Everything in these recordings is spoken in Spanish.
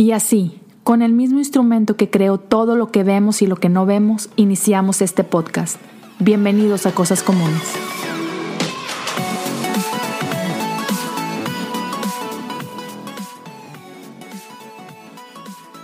Y así, con el mismo instrumento que creó todo lo que vemos y lo que no vemos, iniciamos este podcast. Bienvenidos a Cosas Comunes.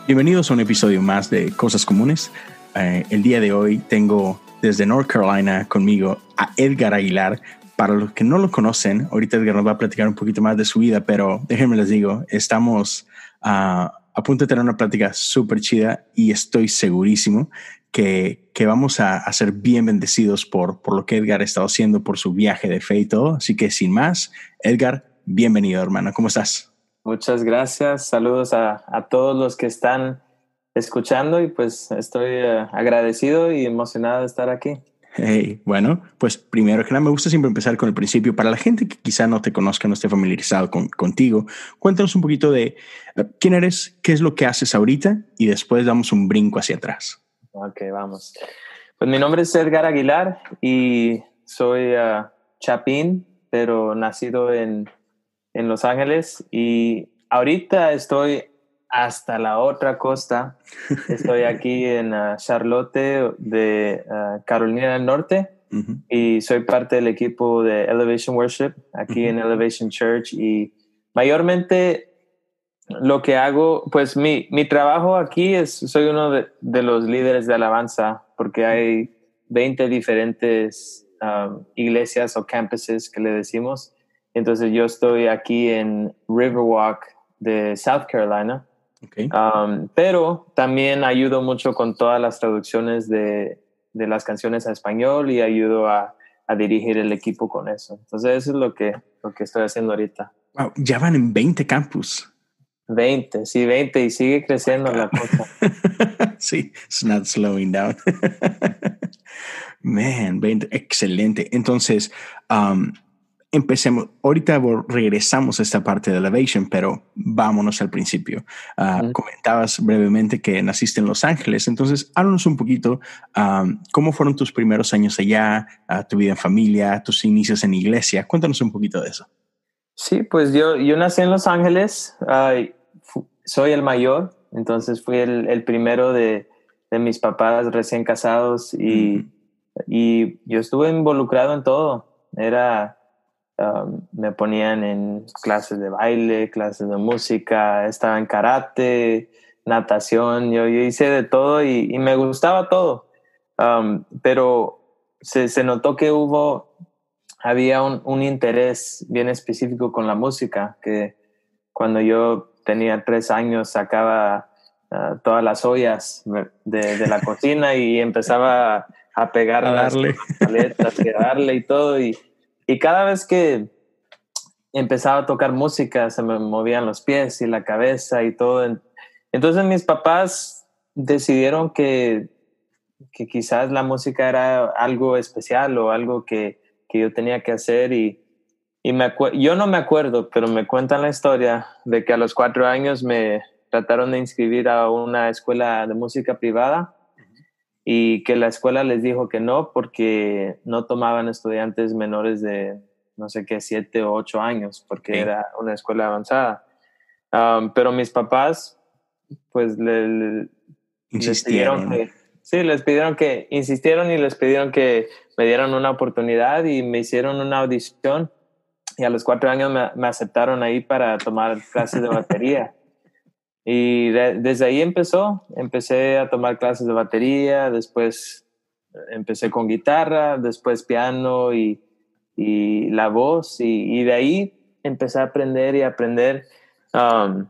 Bienvenidos a un episodio más de Cosas Comunes. Eh, el día de hoy tengo desde North Carolina conmigo a Edgar Aguilar. Para los que no lo conocen, ahorita Edgar nos va a platicar un poquito más de su vida, pero déjenme les digo, estamos a a tener una plática súper chida y estoy segurísimo que, que vamos a, a, ser bien bendecidos por, por lo que Edgar ha estado haciendo, por su viaje de fe y todo. Así que sin más, Edgar, bienvenido hermano, ¿cómo estás? Muchas gracias, saludos a, a todos los que están escuchando y pues estoy uh, agradecido y emocionado de estar aquí. Hey, bueno, pues primero que nada me gusta siempre empezar con el principio. Para la gente que quizá no te conozca, no esté familiarizado con, contigo, cuéntanos un poquito de uh, quién eres, qué es lo que haces ahorita y después damos un brinco hacia atrás. Ok, vamos. Pues mi nombre es Edgar Aguilar y soy uh, chapín, pero nacido en, en Los Ángeles y ahorita estoy hasta la otra costa. Estoy aquí en uh, Charlotte de uh, Carolina del Norte uh -huh. y soy parte del equipo de Elevation Worship aquí -huh. en Elevation Church y mayormente lo que hago, pues mi, mi trabajo aquí es, soy uno de, de, los líderes de alabanza porque hay 20 diferentes um, iglesias o campuses que le decimos. Entonces yo estoy aquí en Riverwalk de South Carolina Okay. Um, pero también ayudo mucho con todas las traducciones de, de las canciones a español y ayudo a, a, dirigir el equipo con eso. Entonces eso es lo que, lo que estoy haciendo ahorita. Wow, ya van en 20 campus. 20, sí, 20 y sigue creciendo la cosa. sí, it's not slowing down. Man, 20, excelente. Entonces, um, empecemos, ahorita regresamos a esta parte de Elevation, pero vámonos al principio. Uh, uh -huh. Comentabas brevemente que naciste en Los Ángeles, entonces háblanos un poquito um, cómo fueron tus primeros años allá, uh, tu vida en familia, tus inicios en iglesia. Cuéntanos un poquito de eso. Sí, pues yo, yo nací en Los Ángeles, soy el mayor, entonces fui el, el primero de, de, mis papás recién casados y, -huh. y yo estuve involucrado en todo. Era Um, me ponían en clases de baile, clases de música, estaba en karate, natación, yo, yo hice de todo y, y me gustaba todo. Um, pero se, se, notó que hubo, había un, un, interés bien específico con la música, que cuando yo tenía tres años sacaba uh, todas las ollas de, de la cocina y empezaba a pegar a darle. las paletas, a darle y todo. Y, y cada vez que empezaba a tocar música, se me movían los pies y la cabeza y todo. Entonces mis papás decidieron que, que quizás la música era algo especial o algo que, que yo tenía que hacer y, y me yo no me acuerdo, pero me cuentan la historia de que a los cuatro años me trataron de inscribir a una escuela de música privada y que la escuela les dijo que no porque no tomaban estudiantes menores de no sé qué, siete o ocho años, porque sí. era una escuela avanzada. Um, pero mis papás, pues, le, le, les pidieron que, sí, les pidieron que, insistieron y les pidieron que me dieran una oportunidad y me hicieron una audición y a los cuatro años me, me aceptaron ahí para tomar clases de batería. Y de, desde ahí empezó, empecé a tomar clases de batería, después empecé con guitarra, después piano y, y la voz, y, de ahí empecé a aprender y aprender. Um,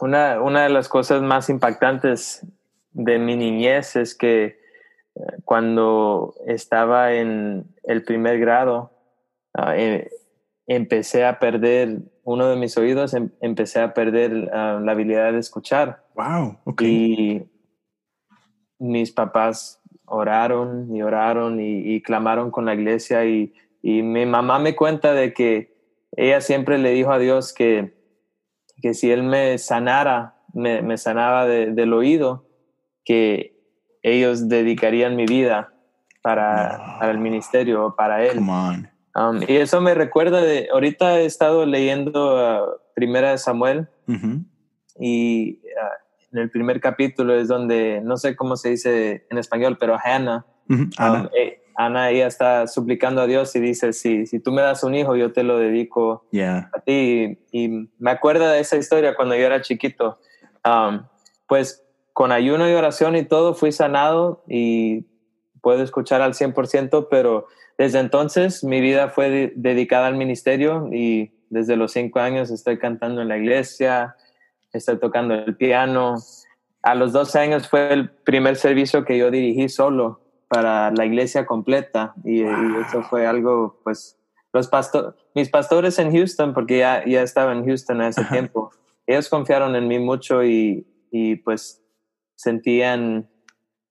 una, una de las cosas más impactantes de mi niñez es que uh, cuando estaba en el primer grado, uh, eh, empecé a perder uno de mis oídos, em, empecé a perder uh, la habilidad de escuchar. Wow, ok. Y mis papás oraron y oraron y, y clamaron con la iglesia y, y, mi mamá me cuenta de que ella siempre le dijo a Dios que, que si él me sanara, me, me sanaba de, del oído, que ellos dedicarían mi vida para, no. para el ministerio, para él. Come on. Um, y eso me recuerda de, ahorita he estado leyendo uh, Primera de Samuel uh -huh. y ah, en el primer capítulo es donde, no sé cómo se dice en español, pero Hannah, Ana. um, eh, Ana, ella está suplicando a Dios y dice, si, si tú me das un hijo, yo te lo dedico yeah. a ti. Y, y me acuerdo de esa historia cuando yo era chiquito. Um, pues con ayuno y oración y todo fui sanado y puedo escuchar al 100%, pero desde entonces mi vida fue de- dedicada al ministerio y desde los cinco años estoy cantando en la iglesia, estoy tocando el piano. A los 12 años fue el primer servicio que yo dirigí solo para la iglesia completa y, y eso fue algo, pues, los pastor mis pastores en Houston, porque ya, ya estaba en Houston a ese Ajá. tiempo, ellos confiaron en mí mucho y, y pues sentían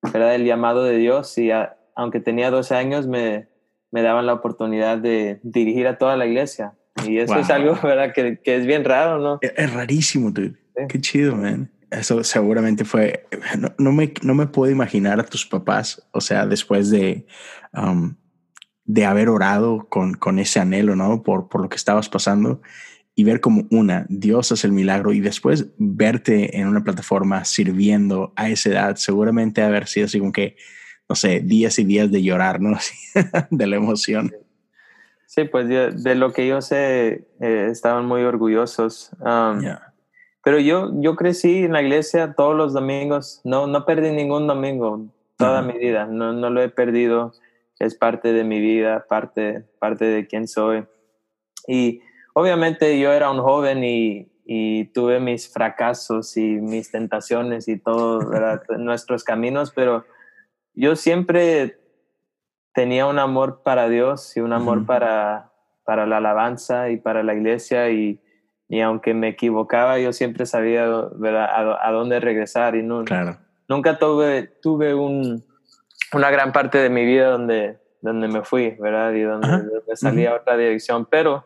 ¿verdad? el llamado de Dios y a- aunque tenía 12 años me, me daban la oportunidad de dirigir a toda la iglesia. Y eso es algo ¿verdad? Que, que es bien raro, ¿no? Es, es rarísimo, dude. Sí. Qué chido, man. Eso seguramente fue. No, no me, no me puedo imaginar a tus papás, o sea, después de, um, de haber orado con, con ese anhelo, ¿no? Por, por lo que estabas pasando y ver como una, Dios hace el milagro y después verte en una plataforma sirviendo a esa edad, seguramente haber sido así como que, no sé, días y días de llorar, ¿no? De la emoción. Sí, pues yo- de lo que yo sé, eh, estaban muy orgullosos. Um, Yeah. Pero yo, yo crecí en la iglesia todos los domingos, no, no perdí ningún domingo toda mi vida, no, no lo he perdido, es parte de mi vida, parte, parte de quién soy. Y obviamente yo era un joven y, y tuve mis fracasos y mis tentaciones y todo, ¿verdad? nuestros caminos, pero yo siempre tenía un amor para Dios y un amor para, para la alabanza y para la iglesia y, y aunque me equivocaba, yo siempre sabía. A, a dónde regresar y no, Claro. nunca tuve, tuve un, una gran parte de mi vida donde, donde me fui, ¿verdad? Y donde, Ajá. donde salí a otra dirección, pero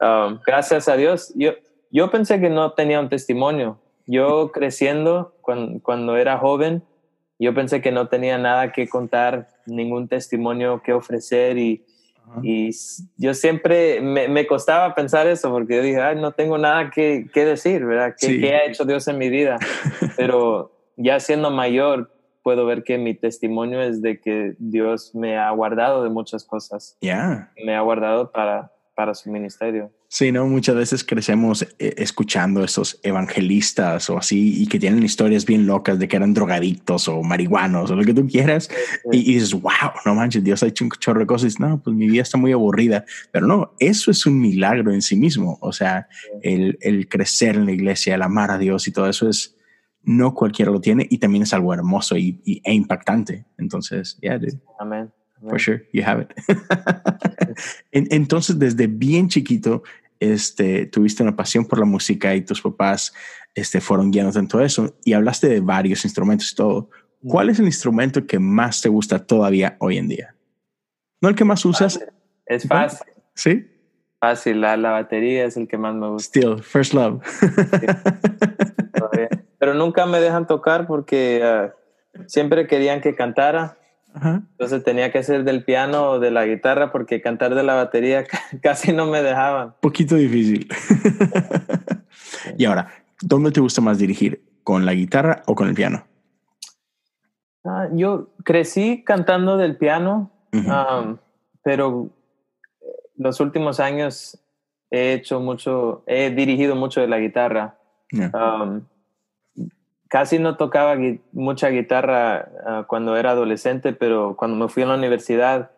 um, gracias a Dios, yo, yo pensé que no tenía un testimonio. Yo creciendo, cuando, cuando era joven, yo pensé que no tenía nada que contar, ningún testimonio que ofrecer y, y yo siempre me, me costaba pensar eso porque yo dije, ay, no tengo nada que, que decir, ¿verdad? ¿Qué, Sí. qué ha hecho Dios en mi vida? Pero ya siendo mayor, puedo ver que mi testimonio es de que Dios me ha guardado de muchas cosas, Yeah. me ha guardado para, para su ministerio. Sí, no, muchas veces crecemos eh, escuchando esos evangelistas o así y que tienen historias bien locas de que eran drogadictos o marihuanos o lo que tú quieras y, y dices, wow, no manches, Dios ha hecho un chorro de cosas. No, pues mi vida está muy aburrida, pero no, eso es un milagro en sí mismo. O sea, el, el crecer en la iglesia, el amar a Dios y todo eso es, no cualquiera lo tiene y también es algo hermoso y, y- e impactante. Entonces, yeah, dude. Amén. For sure, you have it. En- Entonces, desde bien chiquito, este, tuviste una pasión por la música y tus papás este, fueron guiándote en todo eso y hablaste de varios instrumentos y todo. ¿Cuál es el instrumento que más te gusta todavía hoy en día? No el que más usas, Es fácil, ¿sí? fácil. La, la batería es el que más me gusta. Still, first love. Pero nunca me dejan tocar porque ah, siempre querían que cantara. Ajá. Entonces tenía que ser del piano o de la guitarra porque cantar de la batería casi no me dejaban. Poquito difícil. y ahora, ¿dónde te gusta más dirigir? ¿Con la guitarra o con el piano? Ah, yo crecí cantando del piano, um, pero eh, los últimos años he hecho mucho, he dirigido mucho de la guitarra. Yeah. Um, casi no tocaba gui- mucha guitarra ah, cuando era adolescente, pero cuando me fui a la universidad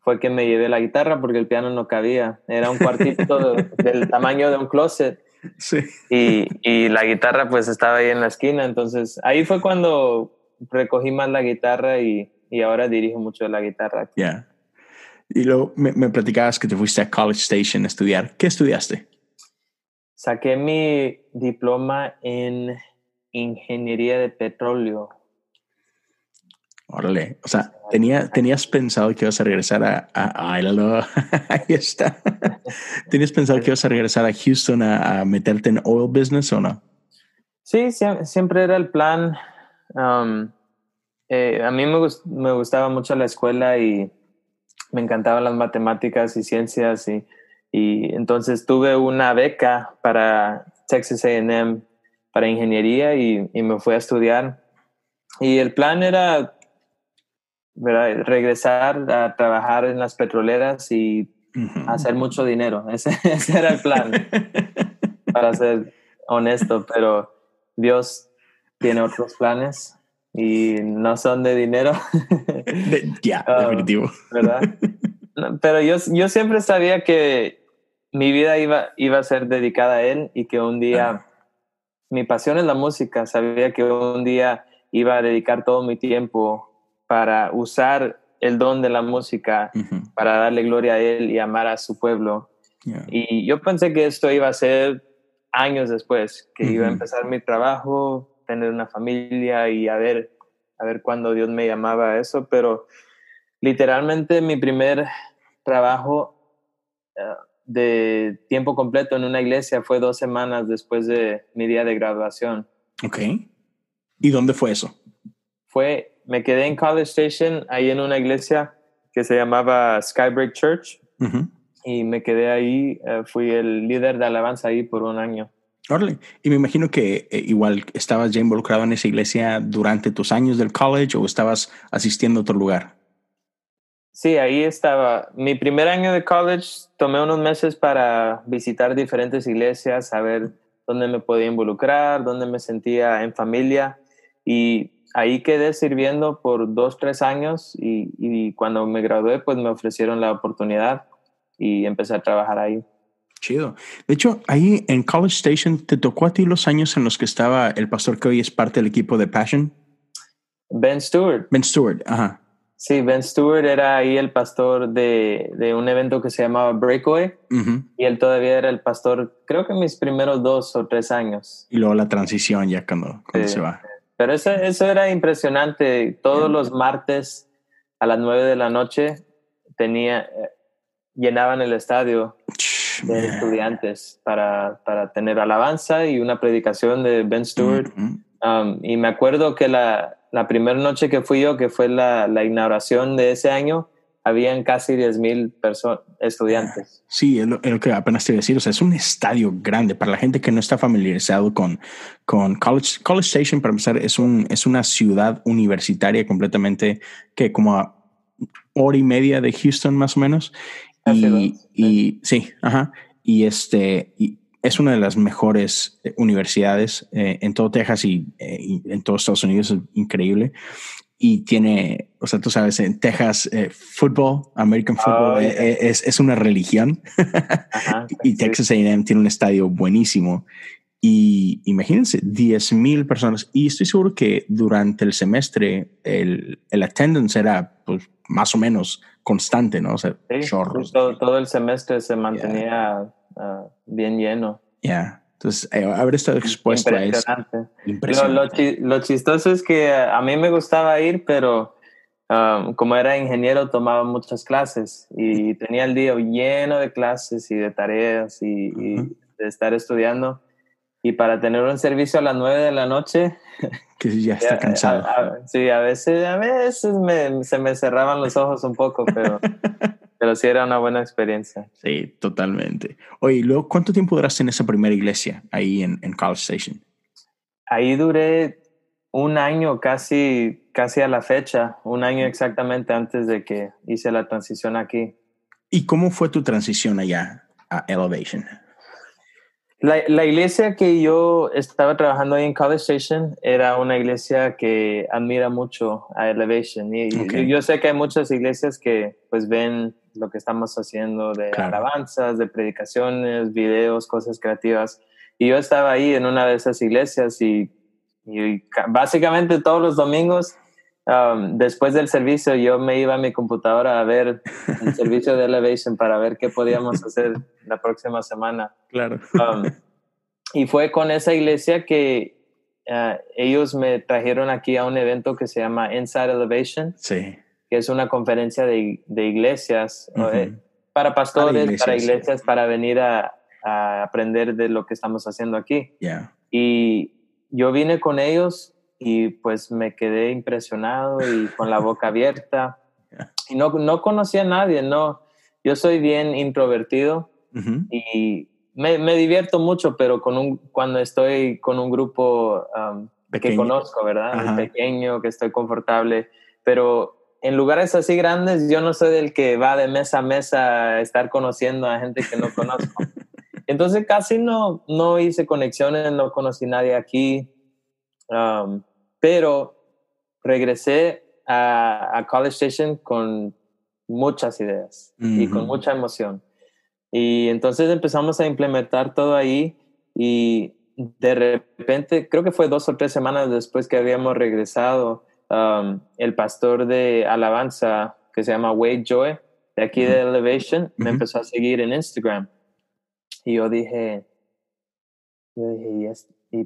fue que me llevé la guitarra porque el piano no cabía. Era un cuartito de- del tamaño de un closet Sí. y, y la guitarra pues estaba ahí en la esquina. Entonces ahí fue cuando recogí más la guitarra y, y ahora dirijo mucho la guitarra. Ya. Y luego me, me platicabas que te fuiste a College Station a estudiar. ¿Qué estudiaste? Saqué mi diploma en ingeniería de petróleo. Órale. O sea, tenía, tenías pensado que ibas a regresar a, a, a-? Ahí está. ¿Tenías pensado que ibas a regresar a Houston a, a meterte en oil business o no? Sí, sie- siempre era el plan. Um, eh, a mí me, gus- me gustaba mucho la escuela y me encantaban las matemáticas y ciencias y, y entonces tuve una beca para Texas A&M para ingeniería y, y, me fui a estudiar. Y el plan era ¿verdad? regresar a trabajar en las petroleras y hacer mucho dinero. Ese, ese, era el plan, para ser honesto, pero Dios tiene otros planes y no son de dinero. Ya, ah, definitivo. ¿Verdad? Pero yo, yo siempre sabía que mi vida iba, iba a ser dedicada a Él y que un día, mi pasión es la música, sabía que un día iba a dedicar todo mi tiempo para usar el don de la música, para darle gloria a Él y amar a su pueblo. Y yo pensé que esto iba a ser años después, que iba a empezar mi trabajo, tener una familia y a ver, a ver cuándo Dios me llamaba a eso, pero literalmente mi primer trabajo eh, de tiempo completo en una iglesia fue dos semanas después de mi día de graduación. Ok. ¿Y dónde fue eso? Fue, me quedé en College Station, ahí en una iglesia que se llamaba Skybreak Church. Y me quedé ahí, eh, fui el líder de alabanza ahí por un año. Órale. Y me imagino que eh, igual estabas ya involucrado en esa iglesia durante tus años del college o estabas asistiendo a otro lugar. Sí, ahí estaba. Mi primer año de college tomé unos meses para visitar diferentes iglesias, saber dónde me podía involucrar, dónde me sentía en familia. Y ahí quedé sirviendo por dos, tres años y, y cuando me gradué, pues me ofrecieron la oportunidad y empecé a trabajar ahí. Chido. De hecho, ahí en College Station, ¿te tocó a ti los años en los que estaba el pastor que hoy es parte del equipo de Passion? Ben Stewart. Ben Stewart, ajá. Sí, Ben Stewart era ahí el pastor de, de un evento que se llamaba Breakaway y él todavía era el pastor, creo que mis primeros dos o tres años. Y luego la transición ya cuando, se va. Pero eso, eso era impresionante. Todos los martes a las nueve de la noche tenía, eh, llenaban el estadio de estudiantes para, para, tener alabanza y una predicación de Ben Stewart. Um, y me acuerdo que la, la primera noche que fui yo, que fue la, la inauguración de ese año, habían casi 10 mil estudiantes. Sí, es lo, que apenas te iba a decir. O sea, es un estadio grande. Para la gente que no está familiarizado con, con College, College Station, para empezar, es, un, es una ciudad universitaria completamente que como a hora y media de Houston más o menos. Y, y sí, ajá. Y este, y es una de las mejores eh, universidades eh, en todo Texas y, eh, y, en todos Estados Unidos. Es increíble. Y tiene, o sea, tú sabes, en Texas, fútbol, American oh, football, es, es, una religión. Ajá, y Texas AM tiene un estadio buenísimo. Y imagínense, 10 mil personas. Y estoy seguro que durante el semestre el, el attendance era pues, más o menos constante, ¿no? O sea, chorros. Todo, el semestre se mantenía ah, bien lleno. Ya. Entonces, eh, haber estado expuesto a eso. Impresionante. Lo, chistoso es que a mí me gustaba ir, pero um, como era ingeniero, tomaba muchas clases y tenía el día lleno de clases y de tareas y, y de estar estudiando. Y para tener un servicio a las nueve de la noche, que ya está cansado. sí, a veces, a veces se me cerraban los ojos un poco, pero, pero sí era una buena experiencia. Sí, totalmente. Oye, luego, ¿cuánto tiempo duraste en esa primera iglesia ahí en, en College Station? Ahí duré un año casi, casi a la fecha, un año exactamente antes de que hice la transición aquí. ¿Y cómo fue tu transición allá a Elevation? La, la, iglesia que yo estaba trabajando ahí en College Station era una iglesia que admira mucho a Elevation. Y, yo sé que hay muchas iglesias que pues ven lo que estamos haciendo de alabanzas, de predicaciones, videos, cosas creativas. Y yo estaba ahí en una de esas iglesias y, y básicamente todos los domingos Um, después del servicio yo me iba a mi computadora a ver el servicio de Elevation para ver qué podíamos hacer la próxima semana. Claro. Um, y fue con esa iglesia que uh, ellos me trajeron aquí a un evento que se llama Inside Elevation. Sí. Que es una conferencia de, de iglesias eh, para pastores, para iglesias, para, venir a, a, aprender de lo que estamos haciendo aquí. Yeah. Y yo vine con ellos y pues me quedé impresionado y con la boca abierta. Y no, no conocía a nadie, no. Yo soy bien introvertido y me, me, divierto mucho, pero con un, cuando estoy con un grupo um, que conozco, ¿verdad? Pequeño, que estoy confortable, pero en lugares así grandes yo no soy del que va de mesa a mesa a estar conociendo a gente que no conozco. Entonces casi no, no hice conexiones, no conocí a nadie aquí, um, pero regresé a, College Station con muchas ideas y con mucha emoción. Y entonces empezamos a implementar todo ahí y de repente, creo que fue dos o tres semanas después que habíamos regresado, um, el pastor de alabanza que se llama Wade Joy, de aquí de Elevation, me empezó a seguir en Instagram. Y yo dije, yo dije, ¿y,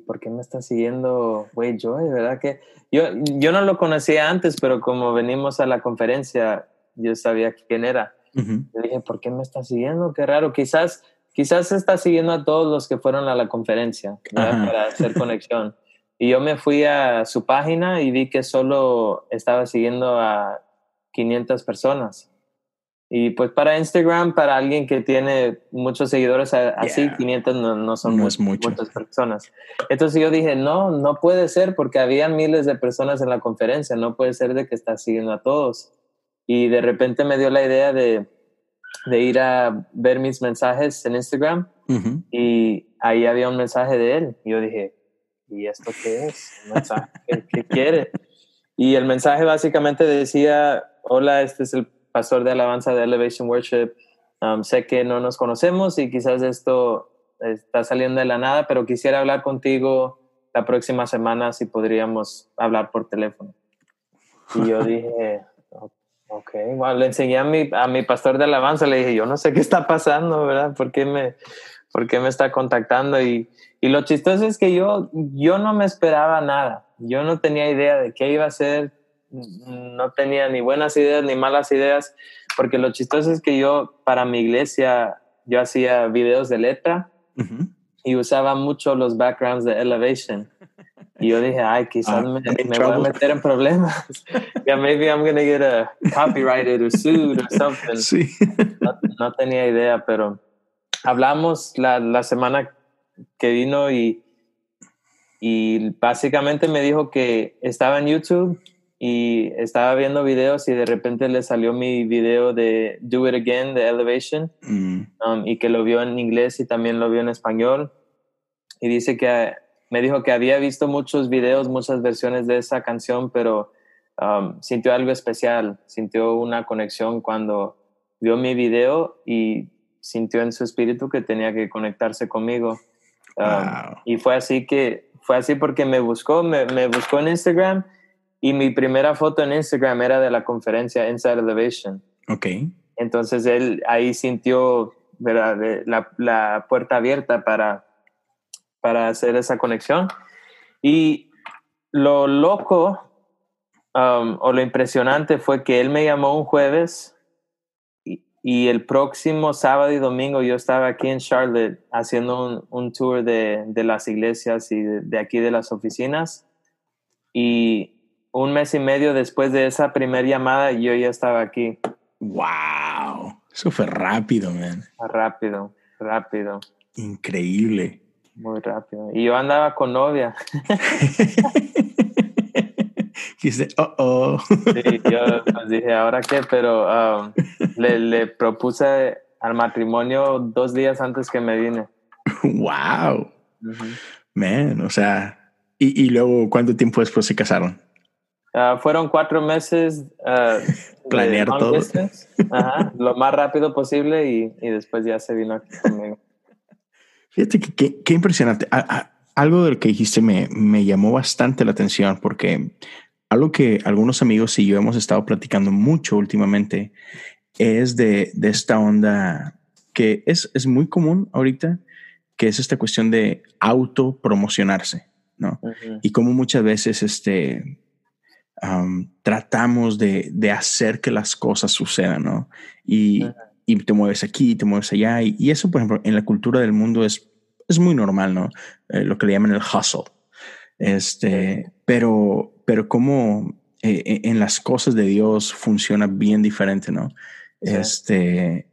por qué me está siguiendo Wade Joy? ¿Verdad que yo, yo no lo conocía antes, pero como venimos a la conferencia, yo sabía quién era. Yo dije, ¿por qué me está siguiendo? Qué raro. Quizás quizás está siguiendo a todos los que fueron a la conferencia para hacer conexión. Y yo me fui a su página y vi que solo estaba siguiendo a 500 personas. Y pues para Instagram, para alguien que tiene muchos seguidores así, 500 no, son muchas personas. Entonces yo dije, no, no puede ser porque había miles de personas en la conferencia, no puede ser de que está siguiendo a todos. Y de repente me dio la idea de, de ir a ver mis mensajes en Instagram y ahí había un mensaje de él. Y yo dije, ¿y esto qué es? ¿Qué, quiere? Y el mensaje básicamente decía, hola, este es el pastor de alabanza de Elevation Worship. Um, sé que no nos conocemos y quizás esto está saliendo de la nada, pero quisiera hablar contigo la próxima semana si podríamos hablar por teléfono. Y yo dije, Ok, bueno, le enseñé a mi, a mi pastor de alabanza, le dije, yo no sé qué está pasando, ¿verdad? ¿Por qué me, por qué me está contactando? Y, y lo chistoso es que yo, yo no me esperaba nada, yo no tenía idea de qué iba a hacer, no tenía ni buenas ideas ni malas ideas, porque lo chistoso es que yo para mi iglesia, yo hacía videos de letra y usaba mucho los backgrounds de Elevation. Y yo dije, ay, quizás ah, me, me voy a meter en problemas. yeah, maybe I'm going to get a copyrighted or sued or something. Sí. No, no, tenía idea, pero hablamos la, la semana que vino y, y básicamente me dijo que estaba en YouTube y estaba viendo videos y de repente le salió mi video de Do It Again de Elevation mm. um, y que lo vio en inglés y también lo vio en español y dice que me dijo que había visto muchos videos, muchas versiones de esa canción, pero um, sintió algo especial, sintió una conexión cuando vio mi video y sintió en su espíritu que tenía que conectarse conmigo. Um, y fue así que, fue así porque me buscó, me, me, buscó en Instagram y mi primera foto en Instagram era de la conferencia Inside Elevation. Ok. Entonces él ahí sintió ¿verdad? La, la puerta abierta para para hacer esa conexión. Y lo loco um, o lo impresionante fue que él me llamó un jueves y, el próximo sábado y domingo yo estaba aquí en Charlotte haciendo un, tour de, las iglesias y de, aquí de las oficinas. Y un mes y medio después de esa primera llamada yo ya estaba aquí. ¡Wow! Eso fue rápido, man. Rápido, rápido. Increíble. Muy rápido. Y yo andaba con novia. Dice, oh, oh. Sí, yo pues dije, ¿ahora qué? Pero um, le, le, propuse al matrimonio dos días antes que me vine. ¡Wow! Man, o sea, ¿y, y, luego cuánto tiempo después se casaron? Uh, fueron cuatro meses. Uh, Planear todo. Ajá, lo más rápido posible y, y después ya se vino aquí conmigo. Fíjate que qué impresionante. algo de lo que dijiste me, me llamó bastante la atención porque algo que algunos amigos y yo hemos estado platicando mucho últimamente es de, de esta onda que es, es, muy común ahorita, que es esta cuestión de autopromocionarse, ¿no? Y como muchas veces este, tratamos de, de, hacer que las cosas sucedan, ¿no? Y, y te mueves aquí, te mueves allá. Y, eso, por ejemplo, en la cultura del mundo es, es muy normal, ¿no? Eh, lo que le llaman el hustle. Este, pero, pero como eh, eh, en las cosas de Dios funciona bien diferente, ¿no? Este,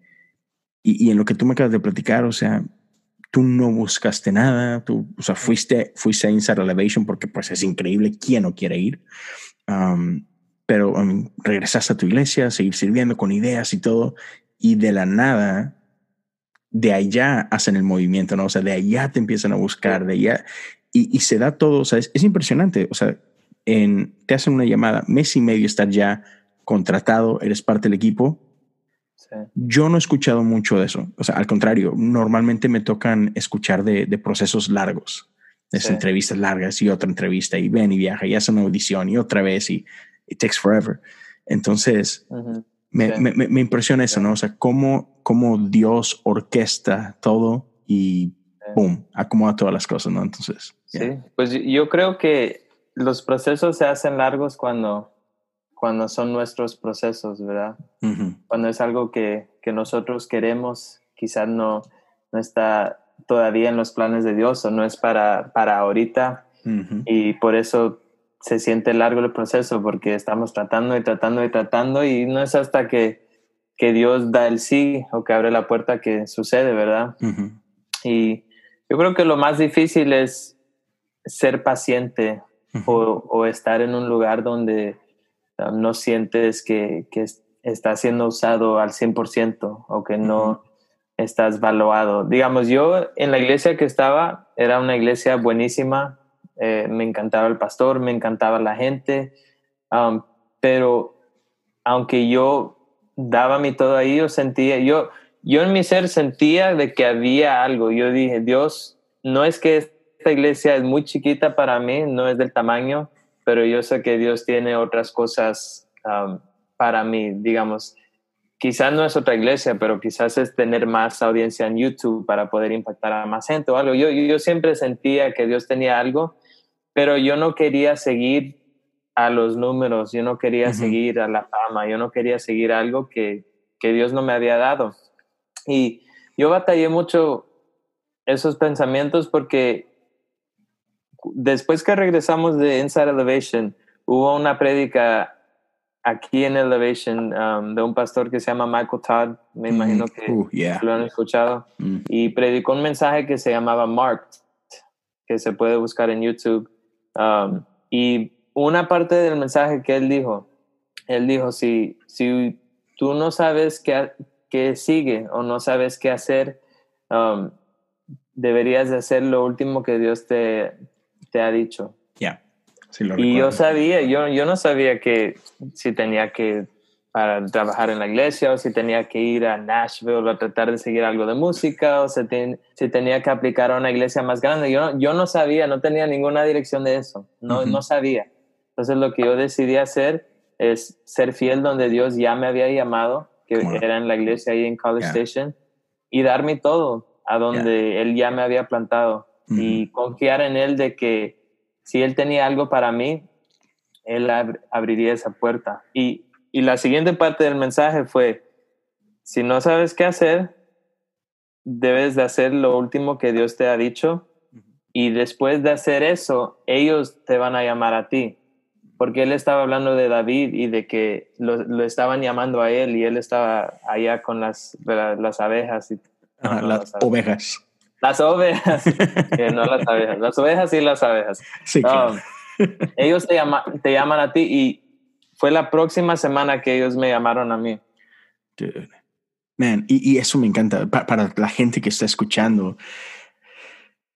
y, y, en lo que tú me acabas de platicar, o sea, tú no buscaste nada, tú, o sea, fuiste, fuiste a Inside Elevation porque pues es increíble, ¿quién no quiere ir? Um, pero um, regresaste a tu iglesia, seguir sirviendo con ideas y todo, y de la nada, de allá hacen el movimiento, ¿no? O sea, de allá te empiezan a buscar, de allá, y, y se da todo, o sea, es, es impresionante, o sea, en, te hacen una llamada, mes y medio estar ya contratado, eres parte del equipo, yo no he escuchado mucho de eso. O sea, al contrario, normalmente me tocan escuchar de, de procesos largos, de entrevistas largas y otra entrevista y ven y viaja y hace una audición y otra vez y it takes forever. Entonces, me, me, me, impresiona eso, ¿no? O sea, cómo, cómo Dios orquesta todo y boom, acomoda todas las cosas, ¿no? Entonces, sí, pues yo creo que los procesos se hacen largos cuando cuando son nuestros procesos, ¿verdad? Cuando es algo que, que, nosotros queremos, quizás no, no está todavía en los planes de Dios o no es para, para ahorita. Y por eso se siente largo el proceso, porque estamos tratando y tratando y tratando y no es hasta que, que Dios da el sí o que abre la puerta que sucede, ¿verdad? Y yo creo que lo más difícil es ser paciente o, o estar en un lugar donde no sientes que, que está siendo usado al 100% o que no estás valuado. Digamos, yo en la iglesia que estaba era una iglesia buenísima, eh, me encantaba el pastor, me encantaba la gente, um, pero aunque yo daba mi todo ahí, yo sentía, yo, yo en mi ser sentía de que había algo. Yo dije, Dios, no es que esta iglesia es muy chiquita para mí, no es del tamaño, pero yo sé que Dios tiene otras cosas um, para mí, digamos. Quizás no es otra iglesia, pero quizás es tener más audiencia en YouTube para poder impactar a más gente o algo. Yo, yo siempre sentía que Dios tenía algo, pero yo no quería seguir a los números, yo no quería seguir a la fama, yo no quería seguir algo que, que Dios no me había dado. Y yo batallé mucho esos pensamientos porque después que regresamos de Inside Elevation, hubo una prédica aquí en Elevation um, de un pastor que se llama Michael Todd, me mm-hmm. imagino que uh, lo han escuchado, mm. y predicó un mensaje que se llamaba Marked, que se puede buscar en YouTube. Um, y una parte del mensaje que él dijo, él dijo, si, si tú no sabes qué, qué sigue o no sabes qué hacer, um, deberías de hacer lo último que Dios te, te ha dicho. Ya. y yo sabía, yo, yo no sabía que si tenía que para trabajar en la iglesia o si tenía que ir a Nashville a tratar de seguir algo de música o si, si tenía que aplicar a una iglesia más grande. Yo, yo no sabía, no tenía ninguna dirección de eso, no, no sabía. Entonces lo que yo decidí hacer es ser fiel donde Dios ya me había llamado, que era en la iglesia ahí en College Station, y darme todo a donde Él ya me había plantado. Y confiar en Él de que si Él tenía algo para mí, Él abriría esa puerta. Y, y la siguiente parte del mensaje fue, si no sabes qué hacer, debes de hacer lo último que Dios te ha dicho y después de hacer eso, ellos te van a llamar a ti. Porque él estaba hablando de David y de que lo, lo estaban llamando a él y él estaba allá con las, las abejas y las ovejas. Las ovejas, no las abejas, las ovejas y las abejas. Sí, um, ellos te, te llaman a ti y fue la próxima semana que ellos me llamaron a mí. Man, y, y eso me encanta. para la gente que está escuchando,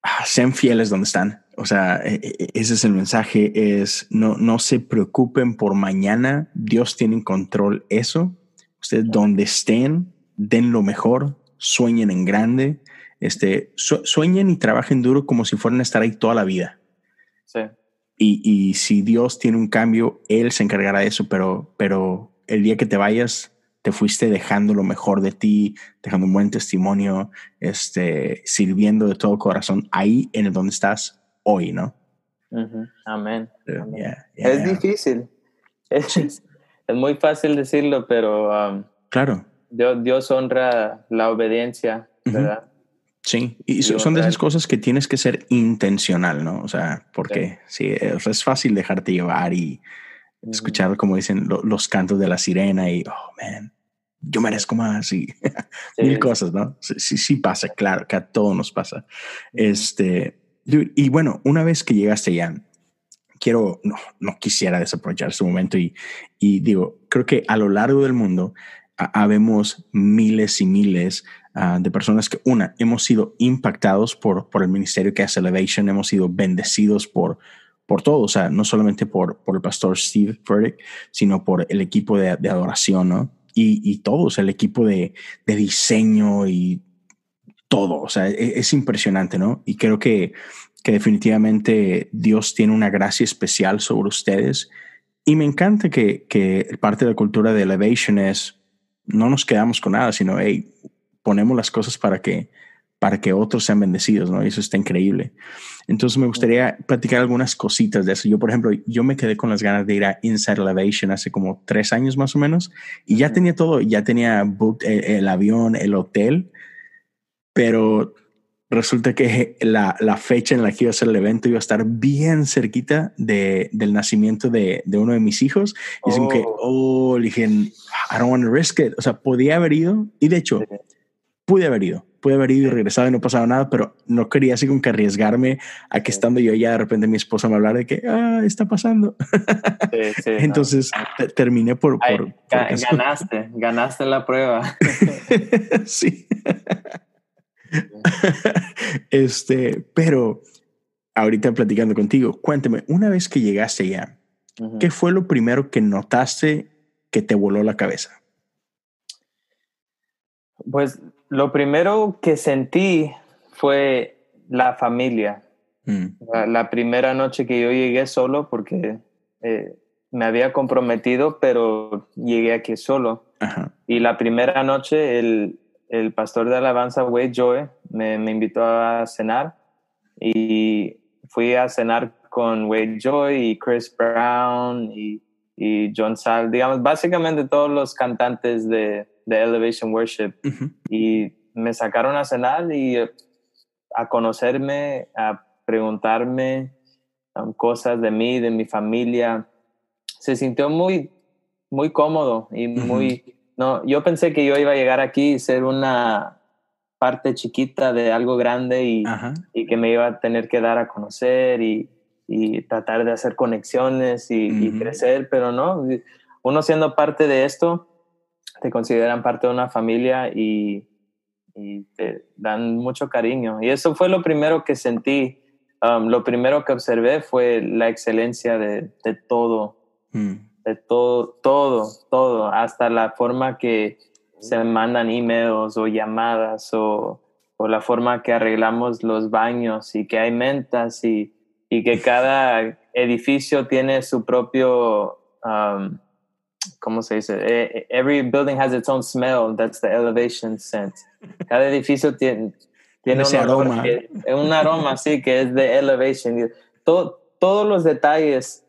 ah, sean fieles donde están. O sea, e, e, ese es el mensaje, es no, no se preocupen por mañana. Dios tiene en control eso. Ustedes donde estén, den lo mejor, sueñen en grande este, sueñen y trabajen duro como si fueran a estar ahí toda la vida. Sí. Y, y, si Dios tiene un cambio, Él se encargará de eso, pero, pero el día que te vayas, te fuiste dejando lo mejor de ti, dejando un buen testimonio, este, sirviendo de todo corazón ahí en donde estás hoy, ¿no? Amén. Es difícil. Es, es, muy fácil decirlo, pero um, claro. Dios, Dios, honra la obediencia, ¿verdad? Sí, y son de esas cosas que tienes que ser intencional, ¿no? O sea, porque sí, es, fácil dejarte llevar y escuchar, como dicen, los cantos de la sirena y, oh, man, yo merezco más y mil cosas, ¿no? Sí, sí, pasa, claro, que a todos nos pasa. Este, y bueno, una vez que llegaste allá, quiero, no, no quisiera desaprovechar este momento y, y digo, creo que a lo largo del mundo habemos miles y miles uh, de personas que, una, hemos sido impactados por, por el ministerio que hace Elevation, hemos sido bendecidos por, por todo, o sea, no solamente por, por el pastor Steve Furtick, sino por el equipo de, de adoración, ¿no? Y, y todos, el equipo de, de, diseño y todo, o sea, es, es, impresionante, ¿no? Y creo que, que definitivamente Dios tiene una gracia especial sobre ustedes. Y me encanta que, que parte de la cultura de Elevation es, no nos quedamos con nada, sino, hey, ponemos las cosas para que, para que otros sean bendecidos, ¿no? Y eso está increíble. Entonces me gustaría platicar algunas cositas de eso. Yo, por ejemplo, yo me quedé con las ganas de ir a Inside Elevation hace como tres años más o menos y ya tenía todo, ya tenía booked el, el avión, el hotel, pero resulta que la, la, fecha en la que iba a ser el evento iba a estar bien cerquita de, del nacimiento de, de, uno de mis hijos. Y oh. que, oh, le dije, I don't want to risk it. O sea, podía haber ido y de hecho, pude haber ido, pude haber ido y regresado y no pasaba nada, pero no quería así como que arriesgarme a que estando yo ya de repente mi esposa me hablara de que, ah, está pasando. Sí, sí, Entonces no. terminé por... por, Ay, por ganaste, ganaste la prueba. sí. este, pero ahorita platicando contigo, cuéntame, una vez que llegaste ya, uh -huh. ¿qué fue lo primero que notaste que te voló la cabeza? Pues lo primero que sentí fue la familia. Mm. La, la, primera noche que yo llegué solo, porque eh, me había comprometido, pero llegué aquí solo. Ajá. Y la primera noche el, el pastor de alabanza, Wade Joy, me, me, invitó a cenar y fui a cenar con Wade Joy y Chris Brown y, y John Sal, digamos, básicamente todos los cantantes de, de Elevation Worship. Uh -huh. Y me sacaron a cenar y a conocerme, a preguntarme um, cosas de mí, de mi familia. Se sintió muy, muy cómodo y uh -huh. muy... No, yo pensé que yo iba a llegar aquí y ser una parte chiquita de algo grande y, y que me iba a tener que dar a conocer y, y tratar de hacer conexiones y, uh -huh. y crecer, pero no, uno siendo parte de esto, te consideran parte de una familia y, y, te dan mucho cariño. Y eso fue lo primero que sentí. Um, lo primero que observé fue la excelencia de, de todo, mm. De todo, todo, todo, hasta la forma que se mandan emails o llamadas o, o la forma que arreglamos los baños y que hay mentas y, y que cada edificio tiene su propio... Um, ¿cómo se dice? Eh, every building has its own smell. That's the elevation scent. Cada edificio tiene, tiene un aroma. Que, un aroma, sí, que es de elevation. Todo, todos los detalles,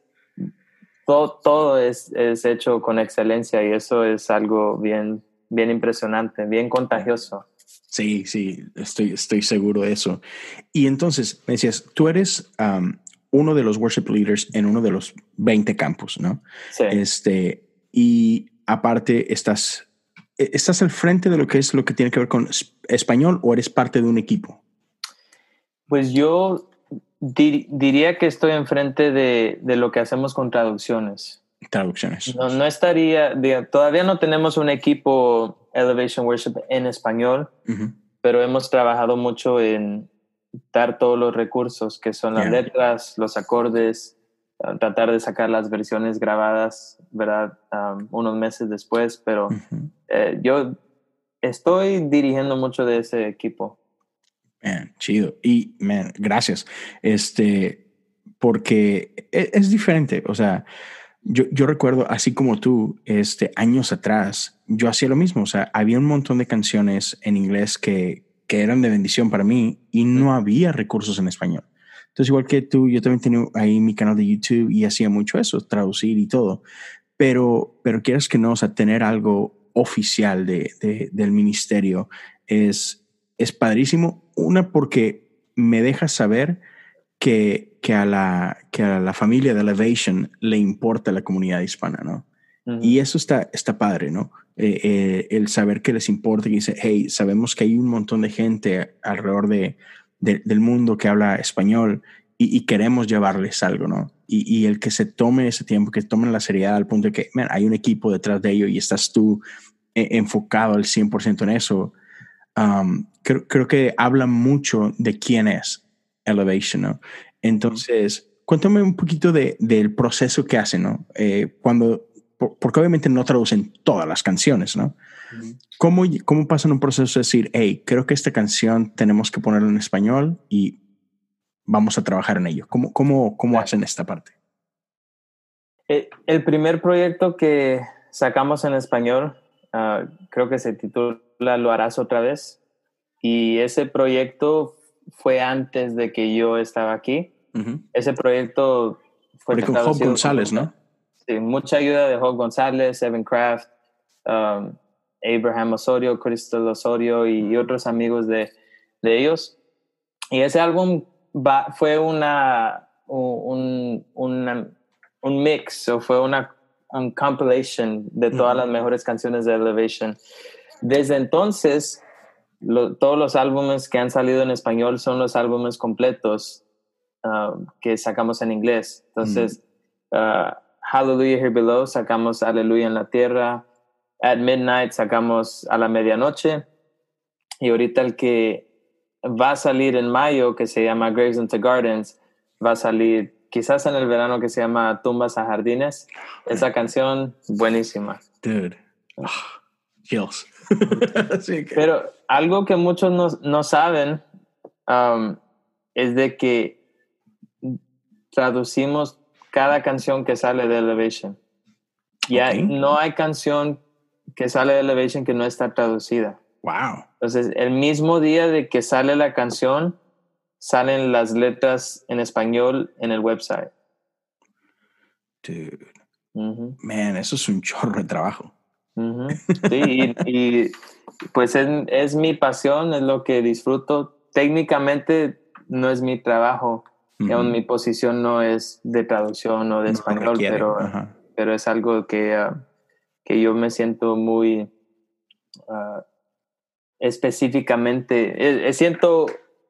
todo, todo es, es, hecho con excelencia y eso es algo bien, bien impresionante, bien contagioso. Sí, sí, estoy, estoy seguro de eso. Y entonces, me decías, tú eres um, uno de los worship leaders en uno de los 20 campus, ¿no? Sí. Este, y aparte estás, e, estás al frente de lo que es lo que tiene que ver con español o eres parte de un equipo? Pues yo dir, diría que estoy enfrente de, de lo que hacemos con traducciones. Traducciones. No, no estaría, todavía no tenemos un equipo Elevation Worship en español, uh -huh. pero hemos trabajado mucho en dar todos los recursos que son las yeah. letras, los acordes, tratar de sacar las versiones grabadas, ¿verdad? Um, unos meses después, pero uh -huh. eh, yo estoy dirigiendo mucho de ese equipo. Man, chido. Y, man, gracias. Este, porque es, es diferente. O sea, yo, yo, recuerdo, así como tú, este, años atrás, yo hacía lo mismo. O sea, había un montón de canciones en inglés que, que eran de bendición para mí y no había recursos en español. Entonces, igual que tú, yo también tenía ahí mi canal de YouTube y hacía mucho eso, traducir y todo. Pero, pero quieres que no, o sea, tener algo oficial de, de, del ministerio es, es padrísimo. Una, porque me deja saber que, que, a la, que a la familia de Elevation le importa la comunidad hispana, ¿no? Y eso está, está padre, ¿no? Eh, eh, el saber que les importa, que dice, hey, sabemos que hay un montón de gente alrededor de, del mundo que habla español y, queremos llevarles algo, ¿no? Y, el que se tome ese tiempo, que tomen la seriedad al punto de que hay un equipo detrás de ello y estás tú eh, enfocado al 100% en eso, um, creo, creo, que habla mucho de quién es Elevation, ¿no? Entonces, cuéntame un poquito de, del proceso que hacen, ¿no? Eh, cuando, porque obviamente no traducen todas las canciones, ¿no? ¿Cómo, ¿Cómo pasan un proceso de decir, hey, creo que esta canción tenemos que ponerla en español y vamos a trabajar en ello? ¿Cómo, cómo, cómo hacen esta parte? Eh, el primer proyecto que sacamos en español, uh, creo que se titula Lo harás otra vez. Y ese proyecto fue antes de que yo estaba aquí. Ese proyecto fue con Job González, ¿no? Sí, mucha ayuda de Job González, Evan Kraft, um, Abraham Osorio, Crystal Osorio y, otros amigos de, de, ellos. Y ese álbum va, fue una, un, un mix o fue una un compilation de todas las mejores canciones de Elevation. Desde entonces, todos los álbumes que han salido en español son los álbumes completos um, que sacamos en inglés. Entonces, uh, Hallelujah Here Below, sacamos Aleluya en la Tierra. At Midnight sacamos a la medianoche. Y ahorita el que va a salir en mayo, que se llama Graves into Gardens, va a salir quizás en el verano que se llama Tumbas a Jardines. Esa canción, buenísima. Dude. Oh, Pero algo que muchos no, no saben um, es de que traducimos cada canción que sale de Elevation. Y no hay canción que sale de Elevation que no está traducida. Wow. Entonces, el mismo día de que sale la canción, salen las letras en español en el website. Dude. Man, eso es un chorro de trabajo. Sí, y, pues es, mi pasión, es lo que disfruto. Técnicamente no es mi trabajo, mi posición no es de traducción o de español, pero, pero es algo que, ah, que yo me siento muy ah, específicamente, eh, siento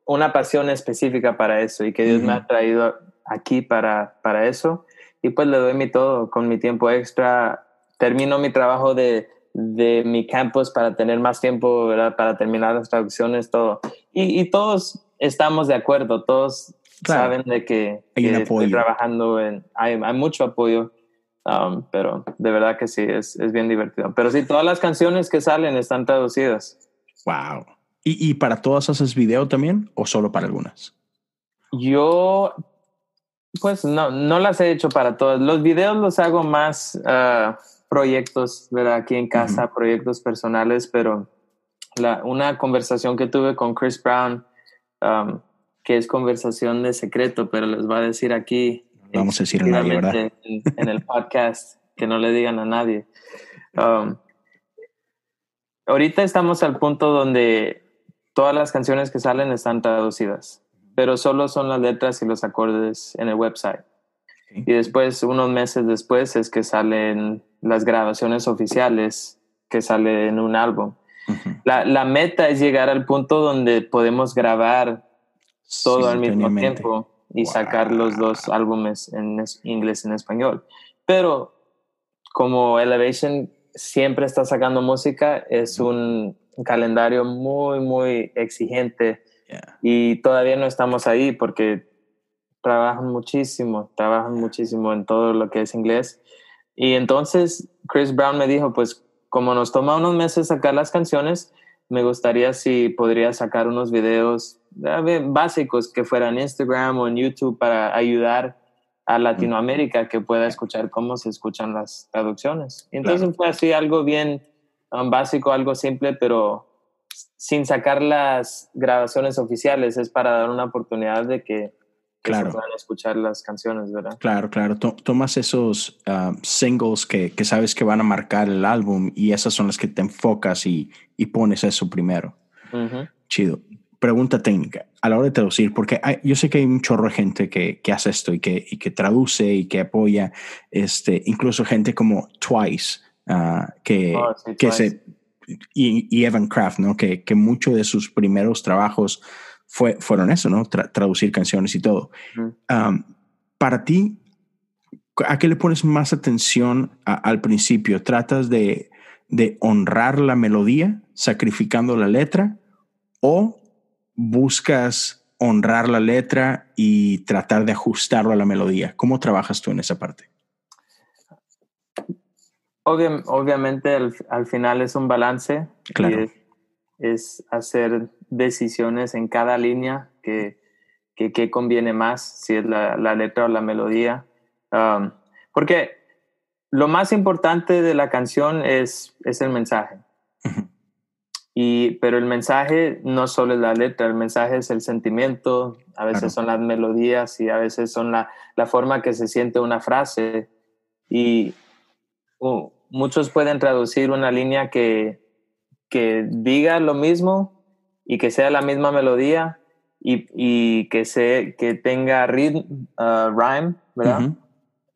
una pasión específica para eso y que Dios me ha traído aquí para, para eso. Y pues le doy mi todo con mi tiempo extra termino mi trabajo de, de mi campus para tener más tiempo, ¿verdad? Para terminar las traducciones, todo. Y, y todos estamos de acuerdo, todos saben de que, estoy trabajando en... Hay, hay mucho apoyo, um, pero de verdad que sí, es, es, bien divertido. Pero sí, todas las canciones que salen están traducidas. Wow. ¿Y, y para todas haces video también o solo para algunas? Yo pues no, no las he hecho para todas. Los videos los hago más uh, proyectos, ¿verdad? Aquí en casa, proyectos personales, pero la, una conversación que tuve con Chris Brown, um, que es conversación de secreto, pero les va a decir aquí. Vamos a decir a nadie, ¿verdad? En, el podcast, que no le digan a nadie. Um, ahorita estamos al punto donde todas las canciones que salen están traducidas, pero solo son las letras y los acordes en el website. Y después, unos meses después, es que salen las grabaciones oficiales que salen en un álbum. la, la, meta es llegar al punto donde podemos grabar todo al mismo tiempo y sacar los dos álbumes en inglés y en español. Pero como Elevation siempre está sacando música, es un calendario muy, muy exigente y todavía no estamos ahí porque trabajan muchísimo, trabajan muchísimo en todo lo que es inglés. Y entonces Chris Brown me dijo, pues como nos toma unos meses sacar las canciones, me gustaría si podría sacar unos videos básicos que fueran en Instagram o en YouTube para ayudar a Latinoamérica que pueda escuchar cómo se escuchan las traducciones. Entonces fue así algo bien um, básico, algo simple, pero sin sacar las grabaciones oficiales, es para dar una oportunidad de que claro. puedan escuchar las canciones, ¿verdad? Claro, claro. tomas esos ah, singles que, que, sabes que van a marcar el álbum y esas son las que te enfocas y, y pones eso primero. Chido. pregunta técnica, a la hora de traducir, porque yo sé que hay un chorro de gente que, que hace esto y que, y que, traduce y que apoya, este, incluso gente como Twice, uh, que, oh, sí, que se, y, y, Evan Kraft, ¿no? Que, que muchos de sus primeros trabajos fue, fueron eso, ¿no? Tra traducir canciones y todo. um, para ti, ¿a qué le pones más atención a, al principio? ¿Tratas de, de honrar la melodía sacrificando la letra o buscas honrar la letra y tratar de ajustarlo a la melodía? ¿Cómo trabajas tú en esa parte? obviamente al, final es un balance. Claro. Es, hacer decisiones en cada línea que, que, conviene más, si es la, la letra o la melodía. Um, porque lo más importante de la canción es, es el mensaje. Y, pero el mensaje no solo es la letra, el mensaje es el sentimiento, a veces son las melodías y a veces son la, la forma que se siente una frase. Y uh, muchos pueden traducir una línea que, que diga lo mismo y que sea la misma melodía y, y que, se, que tenga ritmo, uh, rhyme, ¿verdad?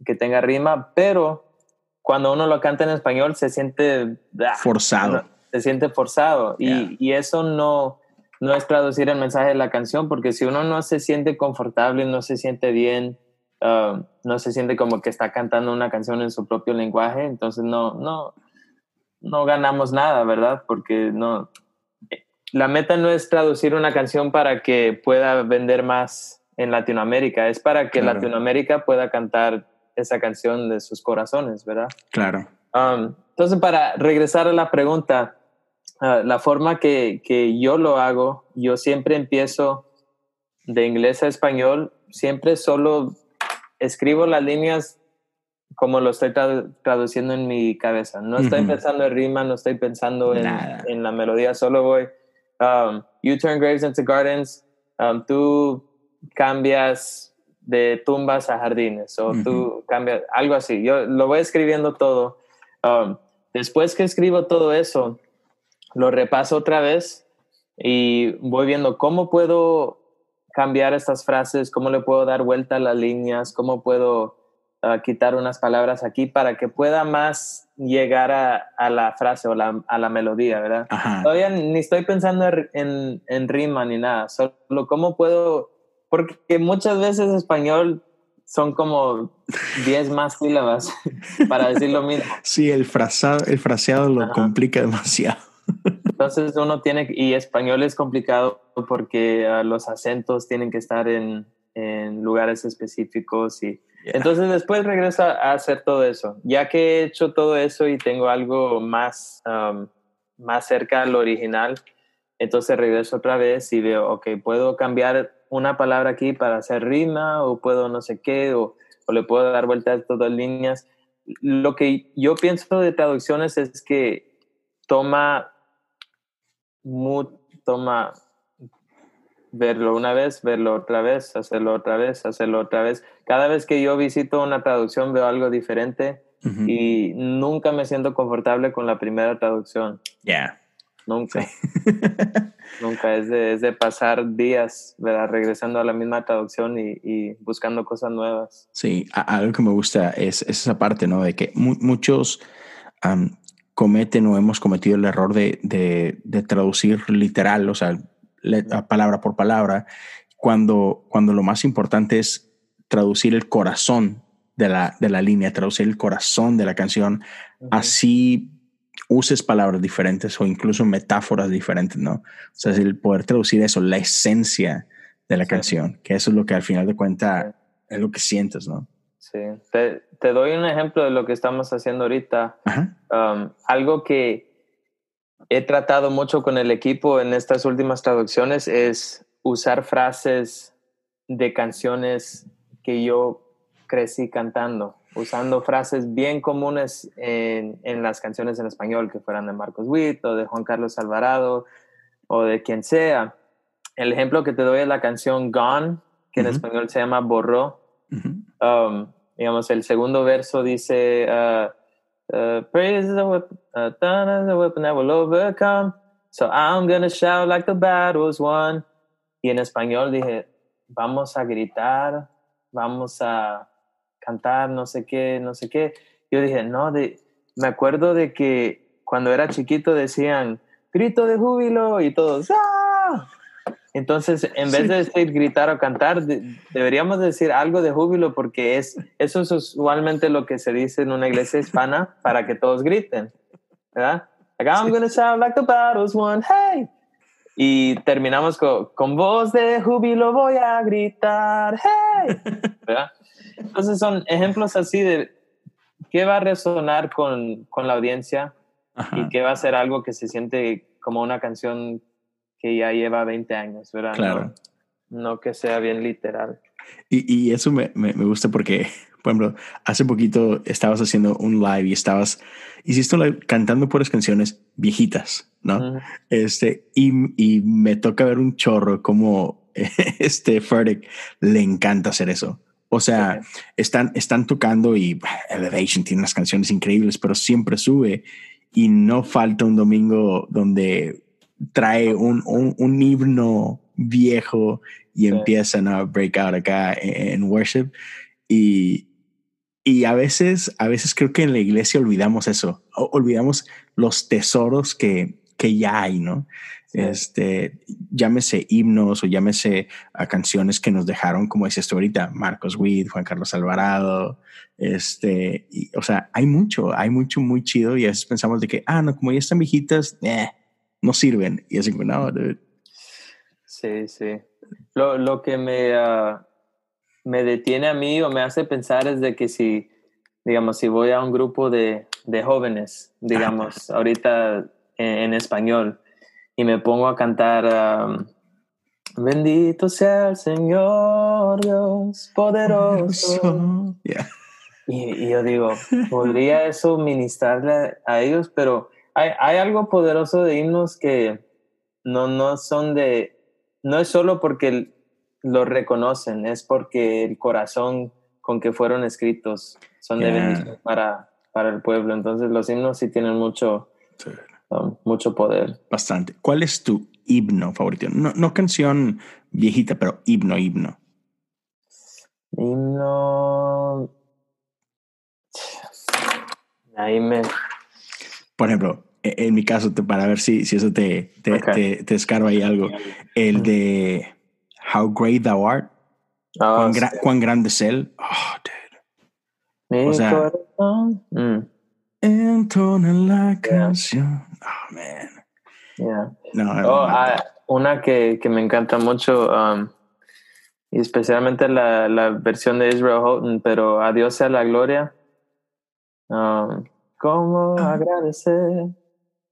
Que tenga rima, pero cuando uno lo canta en español se siente ah, forzado. se siente forzado. Y, y, eso no, no es traducir el mensaje de la canción, porque si uno no se siente confortable, no se siente bien, uh, no se siente como que está cantando una canción en su propio lenguaje, entonces no, no, no ganamos nada, ¿verdad? Porque no, la meta no es traducir una canción para que pueda vender más en Latinoamérica, es para que Latinoamérica pueda cantar esa canción de sus corazones, ¿verdad? Claro. Um, entonces, para regresar a la pregunta, Ah, la forma que, que, yo lo hago, yo siempre empiezo de inglés a español, siempre solo escribo las líneas como lo estoy traduciendo en mi cabeza. No estoy pensando en rima, no estoy pensando en, en, la melodía, solo voy, um, you turn graves into gardens, um, tú cambias de tumbas a jardines, o tú cambias, algo así. Yo lo voy escribiendo todo. Um, después que escribo todo eso, lo repaso otra vez y voy viendo cómo puedo cambiar estas frases, cómo le puedo dar vuelta a las líneas, cómo puedo uh, quitar unas palabras aquí para que pueda más llegar a, a la frase o la, a la melodía, ¿verdad? Todavía ni estoy pensando en, en, rima ni nada, solo cómo puedo, porque muchas veces español son como 10 más sílabas para decir lo mismo. Sí, el, frasado, el fraseado lo complica demasiado. Entonces uno tiene, y español es complicado porque uh, los acentos tienen que estar en, en lugares específicos y entonces después regresa a hacer todo eso. Ya que he hecho todo eso y tengo algo más, um, más cerca al original, entonces regreso otra vez y veo, ok, puedo cambiar una palabra aquí para hacer rima o puedo no sé qué o, o le puedo dar vuelta a todas líneas. Lo que yo pienso de traducciones es que toma toma verlo una vez, verlo otra vez, hacerlo otra vez, hacerlo otra vez. Cada vez que yo visito una traducción veo algo diferente y nunca me siento confortable con la primera traducción. Ya. Nunca. nunca. Es de, es de, pasar días ¿verdad? regresando a la misma traducción y, y buscando cosas nuevas. Sí, algo que me gusta es, esa parte, ¿no? De que muchos cometen o hemos cometido el error de, de, traducir literal, o sea, palabra por palabra, cuando, cuando lo más importante es traducir el corazón de la, de la línea, traducir el corazón de la canción, así uses palabras diferentes o incluso metáforas diferentes, ¿no? O sea, es el poder traducir eso, la esencia de la canción, que eso es lo que al final de cuentas es lo que sientes, ¿no? Sí, te, te, doy un ejemplo de lo que estamos haciendo ahorita. Um, algo que he tratado mucho con el equipo en estas últimas traducciones es usar frases de canciones que yo crecí cantando, usando frases bien comunes en, en las canciones en español, que fueran de Marcos Witt o de Juan Carlos Alvarado o de quien sea. El ejemplo que te doy es la canción Gone, que en español se llama Borró. um, digamos, el segundo verso dice, uh, uh, praise the weapon, uh, the weapon that will overcome. So I'm gonna shout like the battle's won. y en español dije, vamos a gritar, vamos a cantar, no sé qué, no sé qué. Yo dije, no, de, me acuerdo de que cuando era chiquito decían, grito de júbilo y todos, ¡ah! Entonces, en vez de decir gritar o cantar, deberíamos decir algo de júbilo porque es, eso es usualmente lo que se dice en una iglesia hispana para que todos griten, ¿verdad? Like, I'm gonna shout like the battle's won, hey! Y terminamos con, con voz de júbilo voy a gritar, hey! ¿verdad? Entonces son ejemplos así de qué va a resonar con, con la audiencia y qué va a ser algo que se siente como una canción que ya lleva 20 años, ¿verdad? Claro. No, que sea bien literal. Y, y eso me, me, me, gusta porque, por ejemplo, hace poquito estabas haciendo un live y estabas, hiciste un cantando puras canciones viejitas, ¿no? Uh -huh. Este, y, y, me toca ver un chorro como este Furtick le encanta hacer eso. O sea, sí. están, están tocando y Elevation tiene unas canciones increíbles, pero siempre sube y no falta un domingo donde trae un, un, un himno viejo y sí. empiezan a break out acá en, en worship. Y, y a veces, a veces creo que en la iglesia olvidamos eso, olvidamos los tesoros que, que ya hay, ¿no? Sí. Este, llámese himnos o llámese a canciones que nos dejaron, como decías tú ahorita, Marcos Witt, Juan Carlos Alvarado, este, y, o sea, hay mucho, hay mucho muy chido y a veces pensamos de que, ah, no, como ya están viejitas, eh, no sirven. Y así, no, dude. Sí, sí. Lo, lo que me, uh, me detiene a mí o me hace pensar es de que si, digamos, si voy a un grupo de, de jóvenes, digamos, ahorita en, en, español, y me pongo a cantar, um, bendito sea el Señor Dios poderoso. Yeah. Y, y, yo digo, podría eso ministrarle a ellos, pero hay, hay algo poderoso de himnos que no, no son de, no es solo porque lo reconocen, es porque el corazón con que fueron escritos son yeah. de bendición para, para el pueblo. Entonces los himnos sí tienen mucho, sí. um, mucho poder. Bastante. ¿Cuál es tu himno favorito? No, no canción viejita, pero himno, himno. Himno... Ahí me... Por ejemplo, e, en mi caso, para ver si, si eso te, te, okay. te, te escarba ahí algo, el de How Great Thou Art, oh, cuán, gra sí. cuán, grande es Él. Oh, dude. Mi o sea, corazón. Mm. Entona la canción. Oh, man. Yeah. No, oh, ah, una que, que, me encanta mucho, um, y especialmente la, la, versión de Israel Houghton, pero Adiós sea la gloria. Um, ¿Cómo ah. agradecer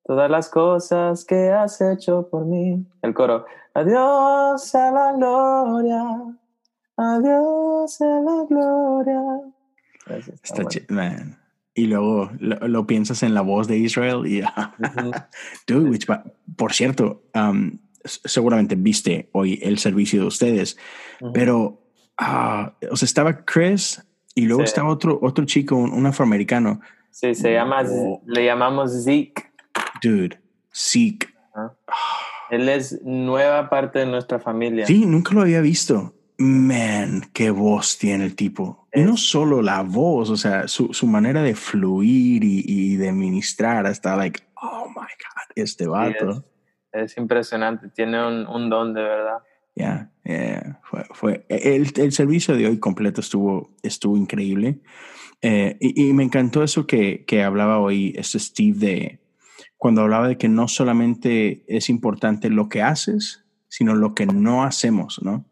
todas las cosas que has hecho por mí? El coro. Adiós a la gloria. Adiós a la gloria. Está, está bueno. man. Y luego lo, lo, piensas en la voz de Israel y, uh -huh. dude, which, por cierto, um, seguramente viste hoy el servicio de ustedes, uh -huh. pero, uh, o sea, estaba Chris y luego sí. estaba otro, otro chico, un, un afroamericano. Sí, se llama, oh. le llamamos Zeke. Dude, Zeke. Él es nueva parte de nuestra familia. Sí, nunca lo había visto. Man, qué voz tiene el tipo. Y no solo la voz, o sea, su, su manera de fluir y, y, de ministrar hasta like, oh my God, este vato. Sí, es, es, impresionante, tiene un, un, don de verdad. Ya, yeah, yeah. fue, fue el, el, servicio de hoy completo estuvo, estuvo increíble. Eh, y, y, me encantó eso que, que hablaba hoy este Steve de cuando hablaba de que no solamente es importante lo que haces, sino lo que no hacemos, ¿no?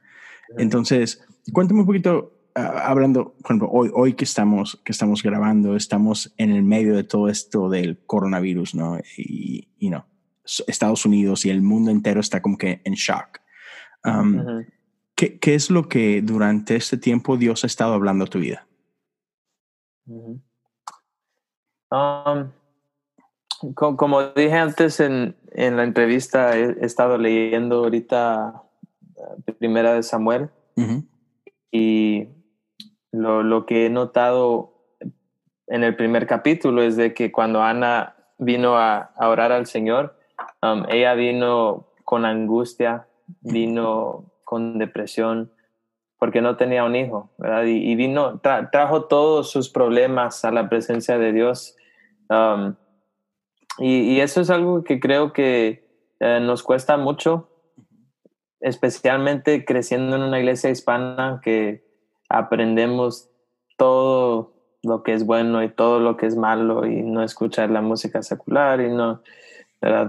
Entonces, cuéntame un poquito, uh, hablando, por ejemplo, hoy, hoy que, estamos, que estamos grabando, estamos en el medio de todo esto del coronavirus, ¿no? Y, y no, Estados Unidos y el mundo entero está como que en shock. Um, uh -huh. ¿qué, ¿qué, es lo que durante este tiempo Dios ha estado hablando a tu vida? Uh -huh. um, como dije antes en, en la entrevista, he, estado leyendo ahorita primera de Samuel. Uh -huh. Y lo, lo, que he notado en el primer capítulo es de que cuando Ana vino a, a orar al Señor, um, ella vino con angustia vino con depresión porque no tenía un hijo, ¿verdad? Y, vino, trajo todos sus problemas a la presencia de Dios. Um, y, eso es algo que creo que eh, nos cuesta mucho, especialmente creciendo en una iglesia hispana que aprendemos todo lo que es bueno y todo lo que es malo y no escuchar la música secular y no.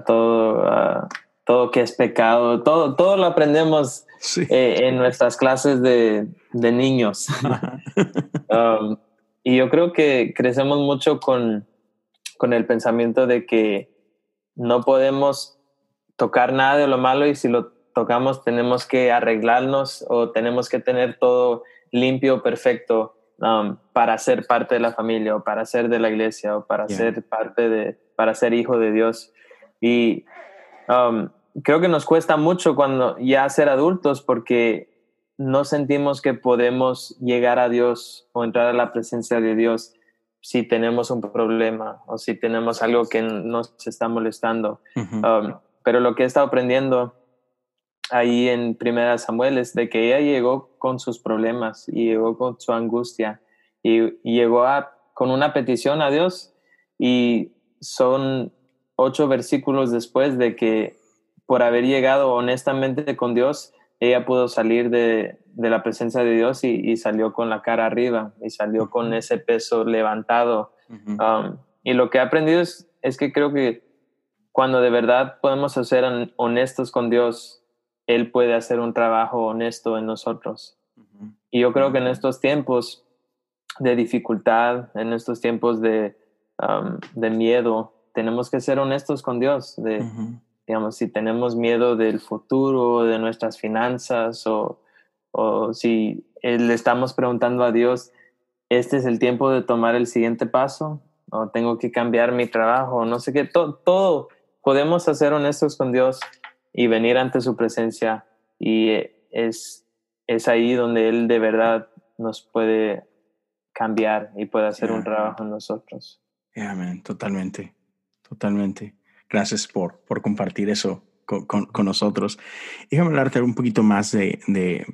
Todo, uh, todo que es pecado, todo, todo lo aprendemos eh, en nuestras clases de, de niños. um, y yo creo que crecemos mucho con, con el pensamiento de que no podemos tocar nada de lo malo y si lo tocamos tenemos que arreglarnos o tenemos que tener todo limpio, perfecto um, para ser parte de la familia o para ser de la iglesia o para ser parte de, para ser hijo de Dios. Y um, creo que nos cuesta mucho cuando ya ser adultos porque no sentimos que podemos llegar a Dios o entrar a la presencia de Dios si tenemos un problema o si tenemos algo que nos está molestando. Um, pero lo que he estado aprendiendo ahí en Primera Samuel es de que ella llegó con sus problemas y llegó con su angustia y, llegó a, con una petición a Dios y son ocho versículos después de que por haber llegado honestamente con Dios, ella pudo salir de, de la presencia de Dios y, salió con la cara arriba y salió con ese peso levantado. Um, y lo que he aprendido es, es, que creo que cuando de verdad podemos ser honestos con Dios, Él puede hacer un trabajo honesto en nosotros. Y yo creo que en estos tiempos de dificultad, en estos tiempos de, um, de miedo, tenemos que ser honestos con Dios, de, digamos, si tenemos miedo del futuro, de nuestras finanzas o, o si le estamos preguntando a Dios, este es el tiempo de tomar el siguiente paso o tengo que cambiar mi trabajo, no sé qué, todo, todo. Podemos hacer honestos con Dios y venir ante su presencia y es, es ahí donde Él de verdad nos puede cambiar y puede hacer un trabajo en nosotros. Amén, totalmente, totalmente. Gracias por, por compartir eso con, con, nosotros. Déjame hablarte un poquito más de, de,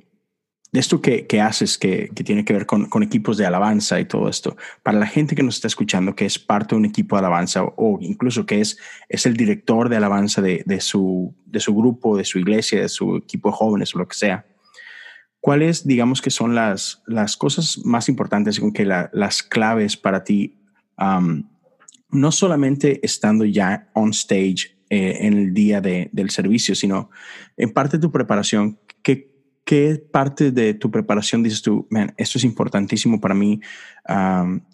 de esto que, que, haces, que, que tiene que ver con, con, equipos de alabanza y todo esto. Para la gente que nos está escuchando, que es parte de un equipo de alabanza o, incluso que es, es el director de alabanza de, de, su, de su grupo, de su iglesia, de su equipo de jóvenes o lo que sea. ¿Cuáles, digamos que son las, las cosas más importantes con que la, las claves para ti um, no solamente estando ya on stage eh, en el día de, del servicio, sino en parte de tu preparación, ¿qué, ¿qué parte de tu preparación dices tú, man, esto es importantísimo para mí,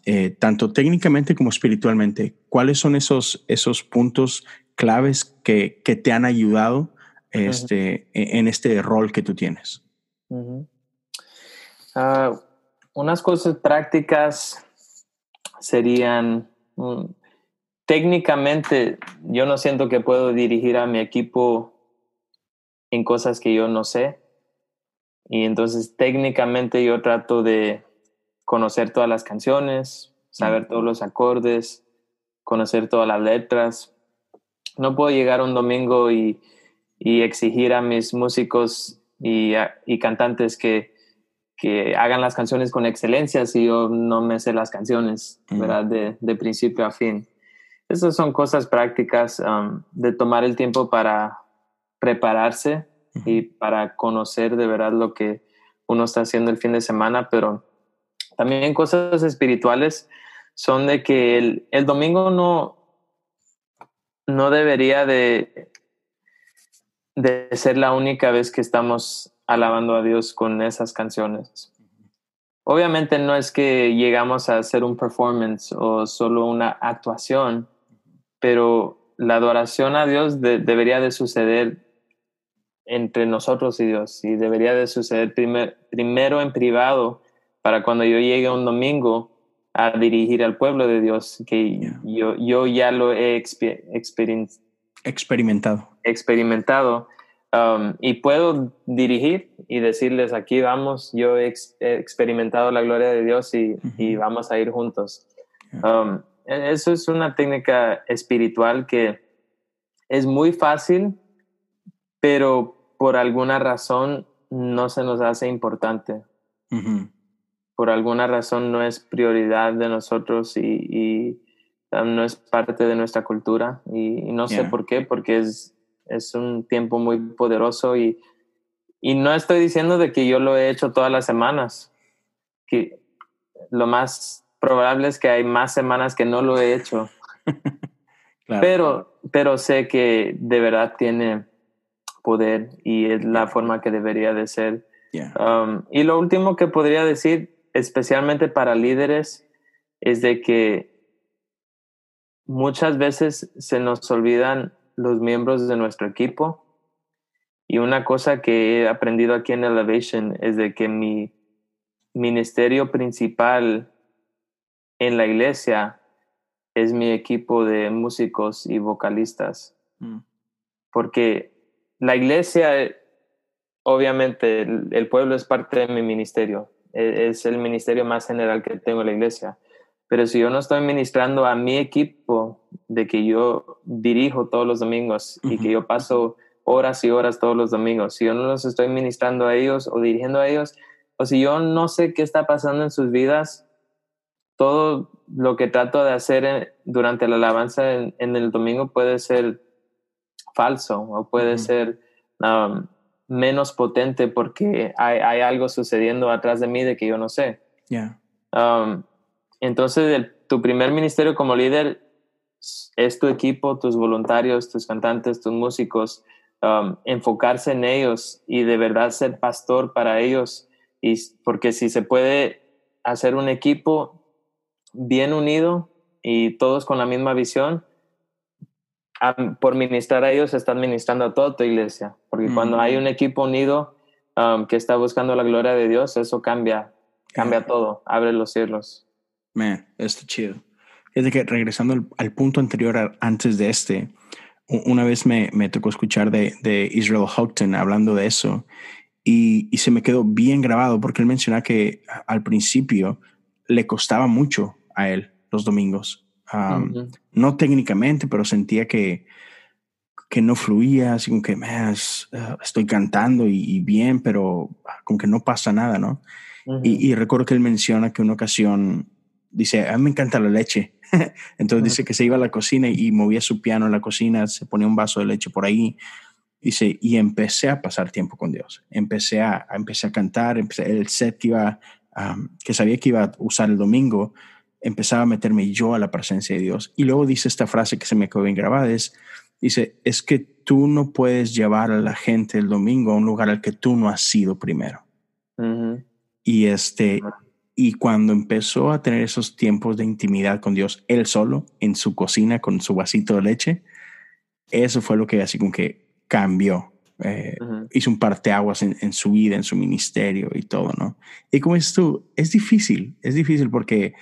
eh, tanto técnicamente como espiritualmente? ¿Cuáles son esos, esos puntos claves que, que te han ayudado este, e, en este rol que tú tienes? Ah, unas cosas prácticas serían, mm, técnicamente yo no siento que puedo dirigir a mi equipo en cosas que yo no sé. Y entonces técnicamente yo trato de conocer todas las canciones, saber todos los acordes, conocer todas las letras. No puedo llegar un domingo y, y exigir a mis músicos y, y cantantes que, que, hagan las canciones con excelencia si yo no me sé las canciones, ¿verdad? De, de principio a fin. Esas son cosas prácticas um, de tomar el tiempo para prepararse y para conocer de verdad lo que uno está haciendo el fin de semana, pero también cosas espirituales son de que el, el domingo no, no debería de, de ser la única vez que estamos alabando a Dios con esas canciones. Obviamente no es que llegamos a hacer un performance o solo una actuación, pero la adoración a Dios debería de suceder entre nosotros y Dios y debería de suceder primero en privado para cuando yo llegue un domingo a dirigir al pueblo de Dios, que yo, yo ya lo he experimentado. experimentado um, y puedo dirigir y decirles, aquí vamos, yo he, experimentado la gloria de Dios y, y vamos a ir juntos. Um, eso es una técnica espiritual que es muy fácil, pero por alguna razón no se nos hace importante. Por alguna razón no es prioridad de nosotros y, no es parte de nuestra cultura. Y, no sé por qué, porque es, es un tiempo muy poderoso y, y no estoy diciendo de que yo lo he hecho todas las semanas. Que lo más probable es que hay más semanas que no lo he hecho. Pero, pero sé que de verdad tiene poder y es la forma que debería de ser. Um, y lo último que podría decir, especialmente para líderes, es de que muchas veces se nos olvidan los miembros de nuestro equipo. Y una cosa que he aprendido aquí en Elevation es de que mi ministerio principal en la iglesia es mi equipo de músicos y vocalistas. Mm. Porque la iglesia, obviamente, el, pueblo es parte de mi ministerio. E, es, el ministerio más general que tengo en la iglesia. Pero si yo no estoy ministrando a mi equipo de que yo dirijo todos los domingos y que yo paso horas y horas todos los domingos, si yo no los estoy ministrando a ellos o dirigiendo a ellos, o si yo no sé qué está pasando en sus vidas, todo lo que trato de hacer durante la alabanza en, el domingo puede ser falso o puede ser um, menos potente porque hay, algo sucediendo atrás de mí de que yo no sé. Um, entonces, tu primer ministerio como líder es tu equipo, tus voluntarios, tus cantantes, tus músicos, um, enfocarse en ellos y de verdad ser pastor para ellos. Y porque si se puede hacer un equipo bien unido y todos con la misma visión, por ministrar a ellos están ministrando a toda tu iglesia. Porque cuando hay un equipo unido um, que está buscando la gloria de Dios, eso cambia, cambia todo, abre los cielos. Man, está chido. Es que regresando al, punto anterior, antes de este, una vez me, me tocó escuchar de, de Israel Houghton hablando de eso y, se me quedó bien grabado porque él menciona que al principio le costaba mucho a él los domingos. No técnicamente, pero sentía que, que no fluía, así como que me estoy cantando y, bien, pero como que no pasa nada, ¿no? y, recuerdo que él menciona que una ocasión dice, a mí me encanta la leche. Entonces dice que se iba a la cocina y movía su piano en la cocina, se ponía un vaso de leche por ahí Dice, y empecé a pasar tiempo con Dios. Empecé a, empecé a cantar, empecé, el set que iba, que sabía que iba a usar el domingo, empezaba a meterme yo a la presencia de Dios. Y luego dice esta frase que se me quedó bien grabada, es, dice, es que tú no puedes llevar a la gente el domingo a un lugar al que tú no has sido primero. Y este, y cuando empezó a tener esos tiempos de intimidad con Dios, él solo, en su cocina, con su vasito de leche, eso fue lo que así como que cambió. Eh, hizo un parteaguas en, en su vida, en su ministerio y todo, ¿no? Y como dices tú, es difícil, es difícil porque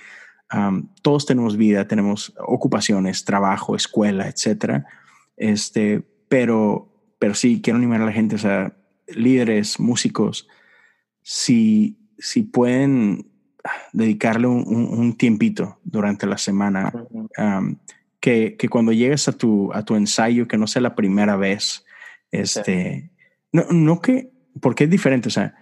todos tenemos vida, tenemos ocupaciones, trabajo, escuela, etcétera. Este, pero, pero sí quiero animar a la gente, o sea, líderes, músicos, si, si pueden dedicarle un, un, tiempito durante la semana, que, que, cuando llegues a tu, a tu ensayo, que no sea la primera vez, este, no, no que, porque es diferente, o sea,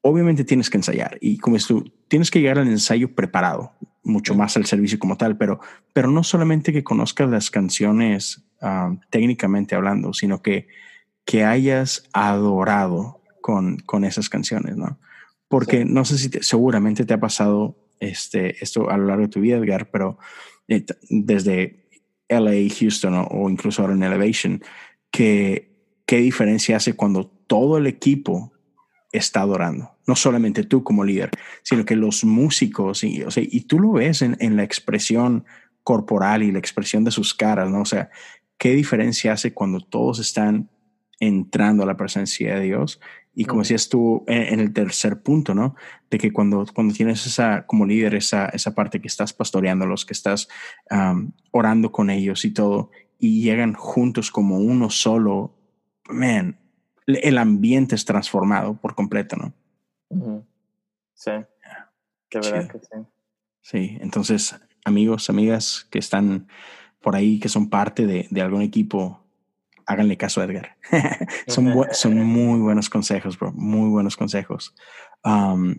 obviamente tienes que ensayar y como es tú, tienes que llegar al ensayo preparado, mucho más al servicio como tal, pero, pero no solamente que conozcas las canciones ah, técnicamente hablando, sino que, que hayas adorado con, con esas canciones, ¿no? Porque no sé si seguramente te ha pasado este, esto a lo largo de tu vida, Edgar, pero eh, desde LA, Houston o, o, incluso ahora en Elevation, que qué diferencia hace cuando todo el equipo está adorando. No solamente tú como líder, sino que los músicos, y, o sea, y tú lo ves en, en, la expresión corporal y la expresión de sus caras, ¿no? O sea, qué diferencia hace cuando todos están entrando a la presencia de Dios. Y como decías tú en, el tercer punto, ¿no? De que cuando, cuando tienes esa, como líder, esa, esa parte que estás pastoreándolos, que estás orando con ellos y todo, y llegan juntos como uno solo man, el ambiente es transformado por completo, ¿no? Sí. Qué verdad que sí. Sí, entonces, amigos, amigas que están por ahí, que son parte de, algún equipo, háganle caso a Edgar. son, son muy buenos consejos, bro. Muy buenos consejos. Um,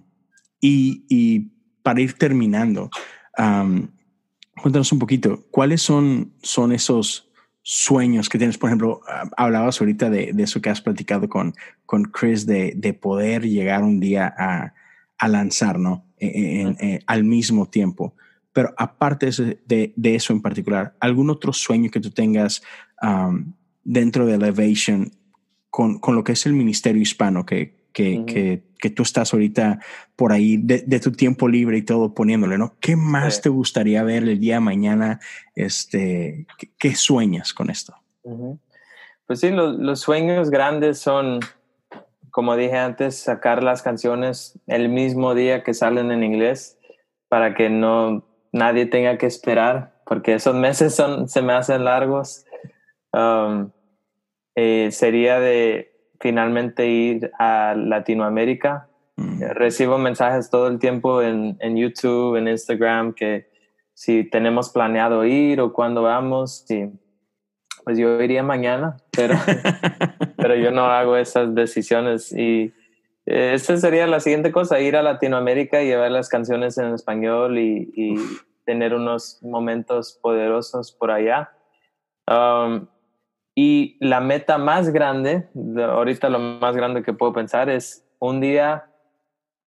y, y, para ir terminando, um, cuéntanos un poquito, ¿cuáles son, son esos sueños que tienes? Por ejemplo, hablabas ahorita de, de eso que has platicado con, con Chris, de, de poder llegar un día a, a lanzar, ¿no? E, e, en, eh, al mismo tiempo. Pero aparte de, de, eso en particular, ¿algún otro sueño que tú tengas um, dentro de Elevation con, con, lo que es el Ministerio Hispano, que, que, que, que tú estás ahorita por ahí de, de, tu tiempo libre y todo poniéndole, ¿no? ¿Qué más te gustaría ver el día de mañana? Este, ¿qué, sueñas con esto? Pues sí, los, los sueños grandes son, como dije antes, sacar las canciones el mismo día que salen en inglés para que no nadie tenga que esperar, porque esos meses son, se me hacen largos. Um, eh, sería de finalmente ir a Latinoamérica. Mm. Recibo mensajes todo el tiempo en, en, YouTube, en Instagram, que si tenemos planeado ir o cuándo vamos, sí. pues yo iría mañana, pero, pero yo no hago esas decisiones y esa sería la siguiente cosa, ir a Latinoamérica y llevar las canciones en español y, y tener unos momentos poderosos por allá. Um, y la meta más grande, ahorita lo más grande que puedo pensar es un día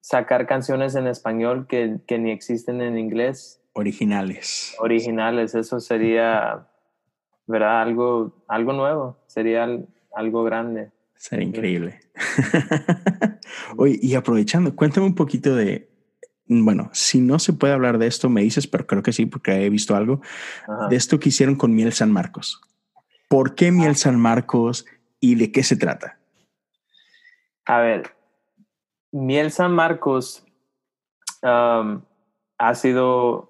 sacar canciones en español que, que ni existen en inglés. Originales. Originales, eso sería, ¿verdad? Algo, algo nuevo, sería algo grande. Sería increíble. Oye, y aprovechando, cuéntame un poquito de, bueno, si no se puede hablar de esto, me dices, pero creo que sí, porque he visto algo de esto que hicieron con Miel San Marcos. ¿Por qué Miel San Marcos y de qué se trata? A ver, Miel San Marcos um, ha sido,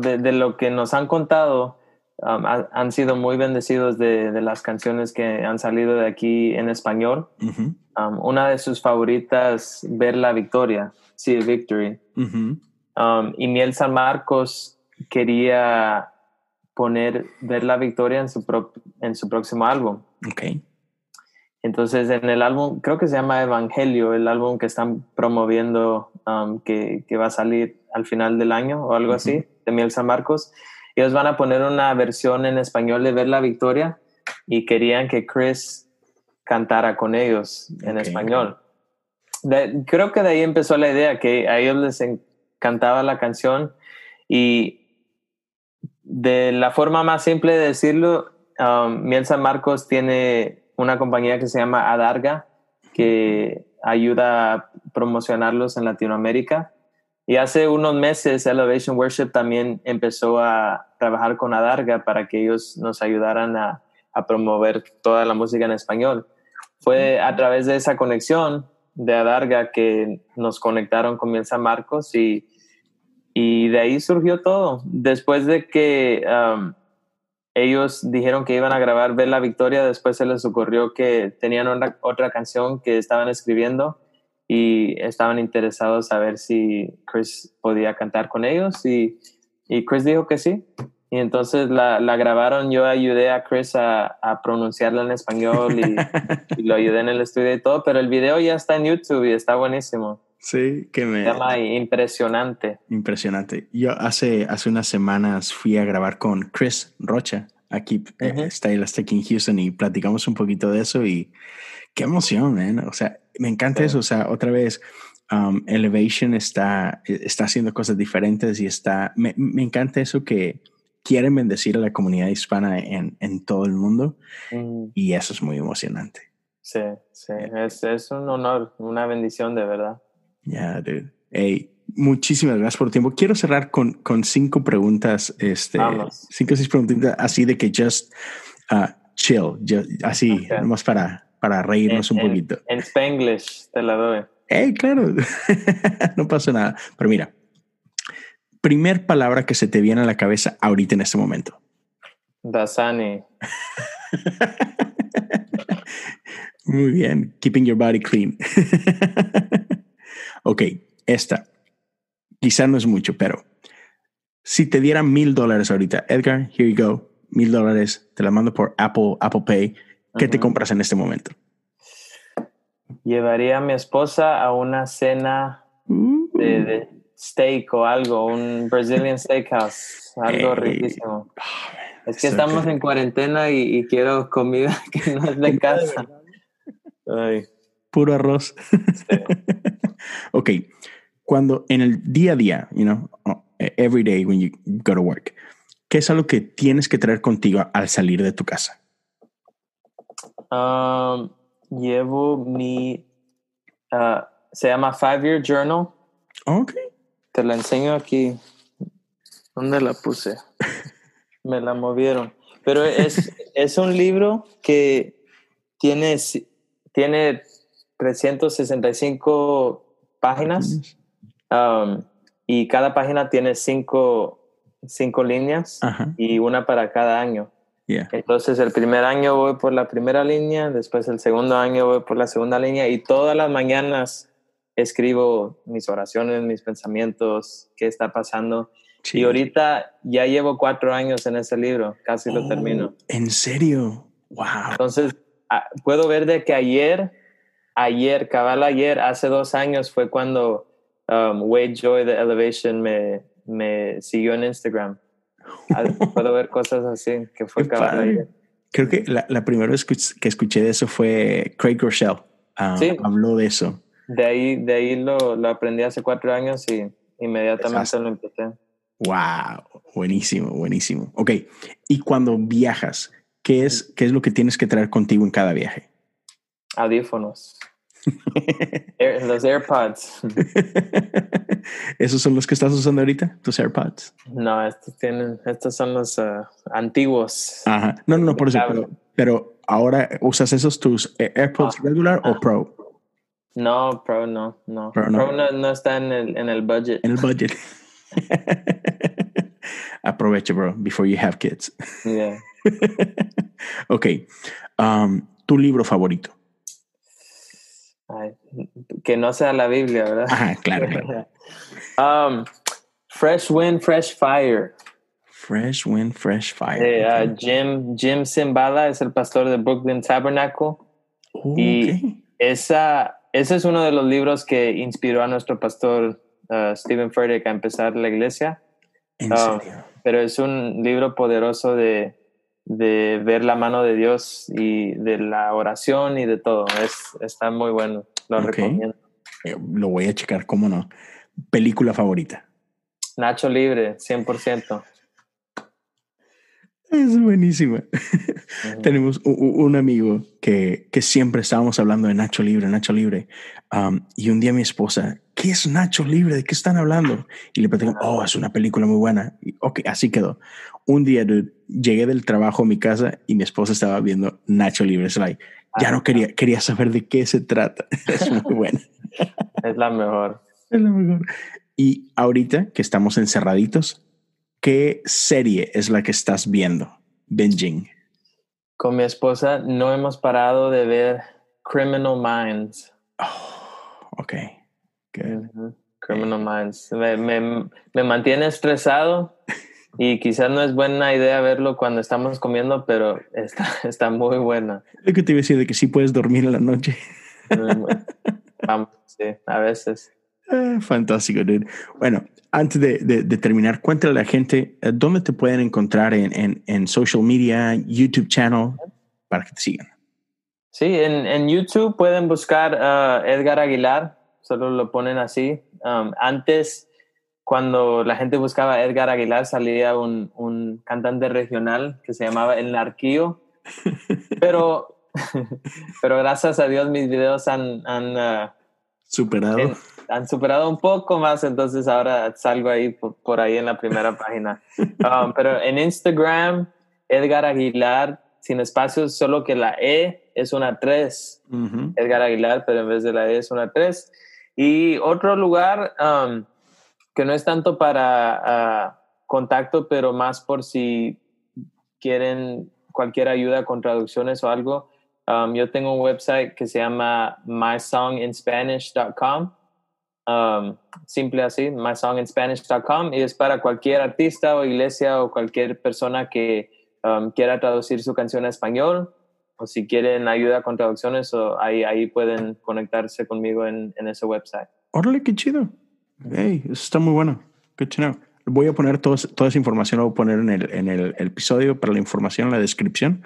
de, lo que nos han contado, um, han sido muy bendecidos de, las canciones que han salido de aquí en español. Um, una de sus favoritas, Ver la Victoria, sí, Victory. Um, y Miel San Marcos quería poner Ver la Victoria en su, en su próximo álbum. Okay. Entonces, en el álbum, creo que se llama Evangelio, el álbum que están promoviendo, um, que, que, va a salir al final del año o algo así, de Miel San Marcos. Ellos van a poner una versión en español de Ver la Victoria y querían que Chris cantara con ellos en español. creo que de ahí empezó la idea, que a ellos les encantaba la canción y de la forma más simple de decirlo, um, Miel San Marcos tiene una compañía que se llama Adarga, que ayuda a promocionarlos en Latinoamérica. Y hace unos meses Elevation Worship también empezó a trabajar con Adarga para que ellos nos ayudaran a, a promover toda la música en español. Fue a través de esa conexión de Adarga que nos conectaron con Miel San Marcos y, y de ahí surgió todo. Después de que um, ellos dijeron que iban a grabar Ver la Victoria, después se les ocurrió que tenían otra canción que estaban escribiendo y estaban interesados a ver si Chris podía cantar con ellos y, y Chris dijo que sí. Y entonces la, la, grabaron, yo ayudé a Chris a, a pronunciarla en español y, lo ayudé en el estudio y todo, pero el video ya está en YouTube y está buenísimo. Sí, que me... Se llama Impresionante. Impresionante. Yo hace, hace unas semanas fui a grabar con Chris Rocha, aquí uh -huh. está el en Houston y platicamos un poquito de eso y qué emoción, man. O sea, me encanta sí. eso. O sea, otra vez, um, Elevation está, está haciendo cosas diferentes y está, me, me encanta eso que quieren bendecir a la comunidad hispana en, en todo el mundo mm. y eso es muy emocionante. Sí, sí, es, es un honor, una bendición de verdad. Ya, yeah, dude. Hey, muchísimas gracias por tu tiempo. Quiero cerrar con, con cinco preguntas, este, Vamos. cinco o seis preguntas así de que just uh, chill, just, así, okay. nomás para, para reírnos en, un poquito. En, en Spanglish te la doy. Hey, claro, no pasa nada. Pero mira, primer palabra que se te viene a la cabeza ahorita en este momento? Dasani. Muy bien. Keeping your body clean. ok, esta. Quizá no es mucho, pero si te dieran mil dólares ahorita, Edgar, here you go, mil dólares, te la mando por Apple, Apple Pay. ¿qué te compras en este momento? Llevaría a mi esposa a una cena Uh, de, de steak o algo, un Brazilian steakhouse, algo riquísimo. ah, Es que so estamos good. en cuarentena y, y quiero comida que no es de casa. Ay, Puro arroz. ok. Cuando en el día a día, you know, oh, every day when you go to work, ¿qué es algo que tienes que traer contigo al salir de tu casa? Um, llevo mi, ah, se llama Five Year Journal. Ok. Te la enseño aquí. ¿Dónde la puse? Me la movieron. Pero es, es un libro que tiene, tiene 365 páginas um, y cada página tiene cinco, cinco líneas Ajá. y una para cada año. Yeah. Entonces el primer año voy por la primera línea, después el segundo año voy por la segunda línea y todas las mañanas escribo mis oraciones, mis pensamientos, qué está pasando. Y ahorita ya llevo cuatro años en ese libro, casi lo Oh, termino. ¿En serio? Wow. Entonces ah, puedo ver de que ayer, ayer, cabal ayer, hace dos años fue cuando um, Wade Joy de Elevation me, me siguió en Instagram. Puedo ver cosas así, que fue cabal ayer. Creo que la, la primera vez que escuché de eso fue Craig Rochelle. Ah, Sí. Habló de eso. De ahí, de ahí lo, lo aprendí hace cuatro años y inmediatamente Exacto. lo empecé. Wow. Buenísimo, buenísimo. Ok. Y cuando viajas, ¿qué es, qué es lo que tienes que traer contigo en cada viaje? Audífonos. Air- los AirPods. ¿Esos son los que estás usando ahorita? ¿Tus AirPods? No, estos tienen, estos son los ah, antiguos. Ajá. No, no, no, por eso. Pero, pero ahora usas esos tus eh, AirPods Ah, regular o. Pro No, Pro no, no. Pro Pro, no. no. no está en el, en el budget. en el budget. Aprovecha, bro, before you have kids. Yeah. ok. Um, tu libro favorito. Ay, que no sea la Biblia, ¿verdad? Ajá, claro, claro. Um, Fresh Wind, Fresh Fire. Fresh Wind, Fresh Fire. de ah. Jim, Jim Simbala es el pastor de Brooklyn Tabernacle. Oh, y-. Esa, ese es uno de los libros que inspiró a nuestro pastor uh, Stephen Furtick a empezar la iglesia. En serio. Pero es un libro poderoso de, de ver la mano de Dios y de la oración y de todo. Es, está muy bueno. Lo recomiendo. Eh, Lo voy a checar, cómo no. Película favorita. Nacho Libre, 100%. Es buenísima. Ujú. Tenemos u- u- un amigo que, que siempre estábamos hablando de Nacho Libre, Nacho Libre. Um, y un día mi esposa, ¿qué es Nacho Libre? ¿De qué están hablando? Y le platico, oh, es una película muy buena. Y, ok, así quedó. Un día dude, llegué del trabajo a mi casa y mi esposa estaba viendo Nacho Libre. Es like, ya no quería, quería saber de qué se trata. Es muy buena. Es la mejor. Es lo mejor. Y ahorita que estamos encerraditos, ¿qué serie es la que estás viendo? Binging. Con mi esposa no hemos parado de ver Criminal Minds. Oh, ok. Good. Criminal Minds. Me, me- me mantiene estresado y quizás no es buena idea verlo cuando estamos comiendo, pero está, está muy buena. Lo que te iba a decir de que sí puedes dormir en la noche. Vamos, sí, a veces. Ah, fantástico, dude. Bueno, antes de, de- de terminar, cuéntale a la gente eh, dónde te pueden encontrar en, en, en social media, YouTube channel, para que te sigan. Sí, en, en YouTube pueden buscar a Edgar Aguilar, solo lo ponen así. Um, antes, cuando la gente buscaba Edgar Aguilar, salía un, un cantante regional que se llamaba El Narquío. Pero, pero gracias a Dios mis videos han, han, ah, Superado. en- han superado un poco más, entonces ahora salgo ahí por, por ahí en la primera página. Um, pero en Instagram, Edgar Aguilar, sin espacios, solo que la E es una 3. Ujú. Edgar Aguilar, pero en vez de la E es una 3. Y otro lugar um, que no es tanto para ah, contacto, pero más por si quieren cualquier ayuda con traducciones o algo. um, yo tengo un website que se llama mysonginspanish.com. Um, simple así, mysonginspanish.com y es para cualquier artista o iglesia o cualquier persona que um, quiera traducir su canción a español o si quieren ayuda con traducciones, o ahí, ahí pueden conectarse conmigo en, en ese website. Órale, qué chido. Hey, eso está muy bueno. Qué chido. Voy a poner toda esa información, lo voy a poner en el, en el, episodio para la información en la descripción,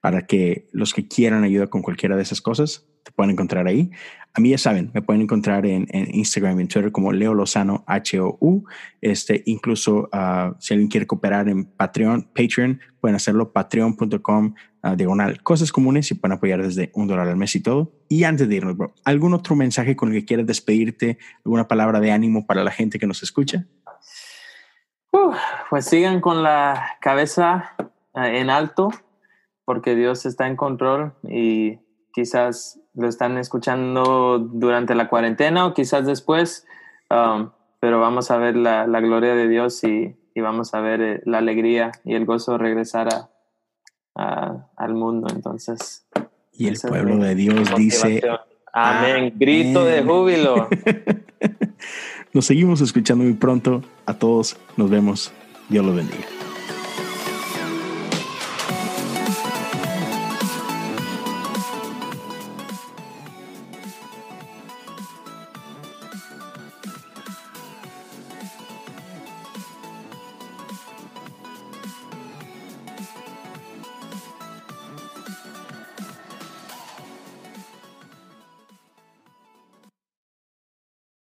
para que los que quieran ayuda con cualquiera de esas cosas te puedan encontrar ahí. A mí ya saben, me pueden encontrar en, en Instagram y en Twitter como Leo Lozano H-O-U. Este, incluso uh, si alguien quiere cooperar en Patreon, Patreon, pueden hacerlo patreon.com uh, diagonal cosas comunes y pueden apoyar desde un dólar al mes y todo. Y antes de irnos, ¿algún otro mensaje con el que quieras despedirte? ¿Alguna palabra de ánimo para la gente que nos escucha? pues sigan con la cabeza eh, en alto, porque Dios está en control y quizás lo están escuchando durante la cuarentena o quizás después, um, pero vamos a ver la, gloria de Dios y, vamos a ver eh, la alegría y el gozo regresar a, al mundo. Entonces. Y el pueblo de Dios dice. Amén. Grito de júbilo. Nos seguimos escuchando muy pronto. A todos nos vemos. Dios los bendiga.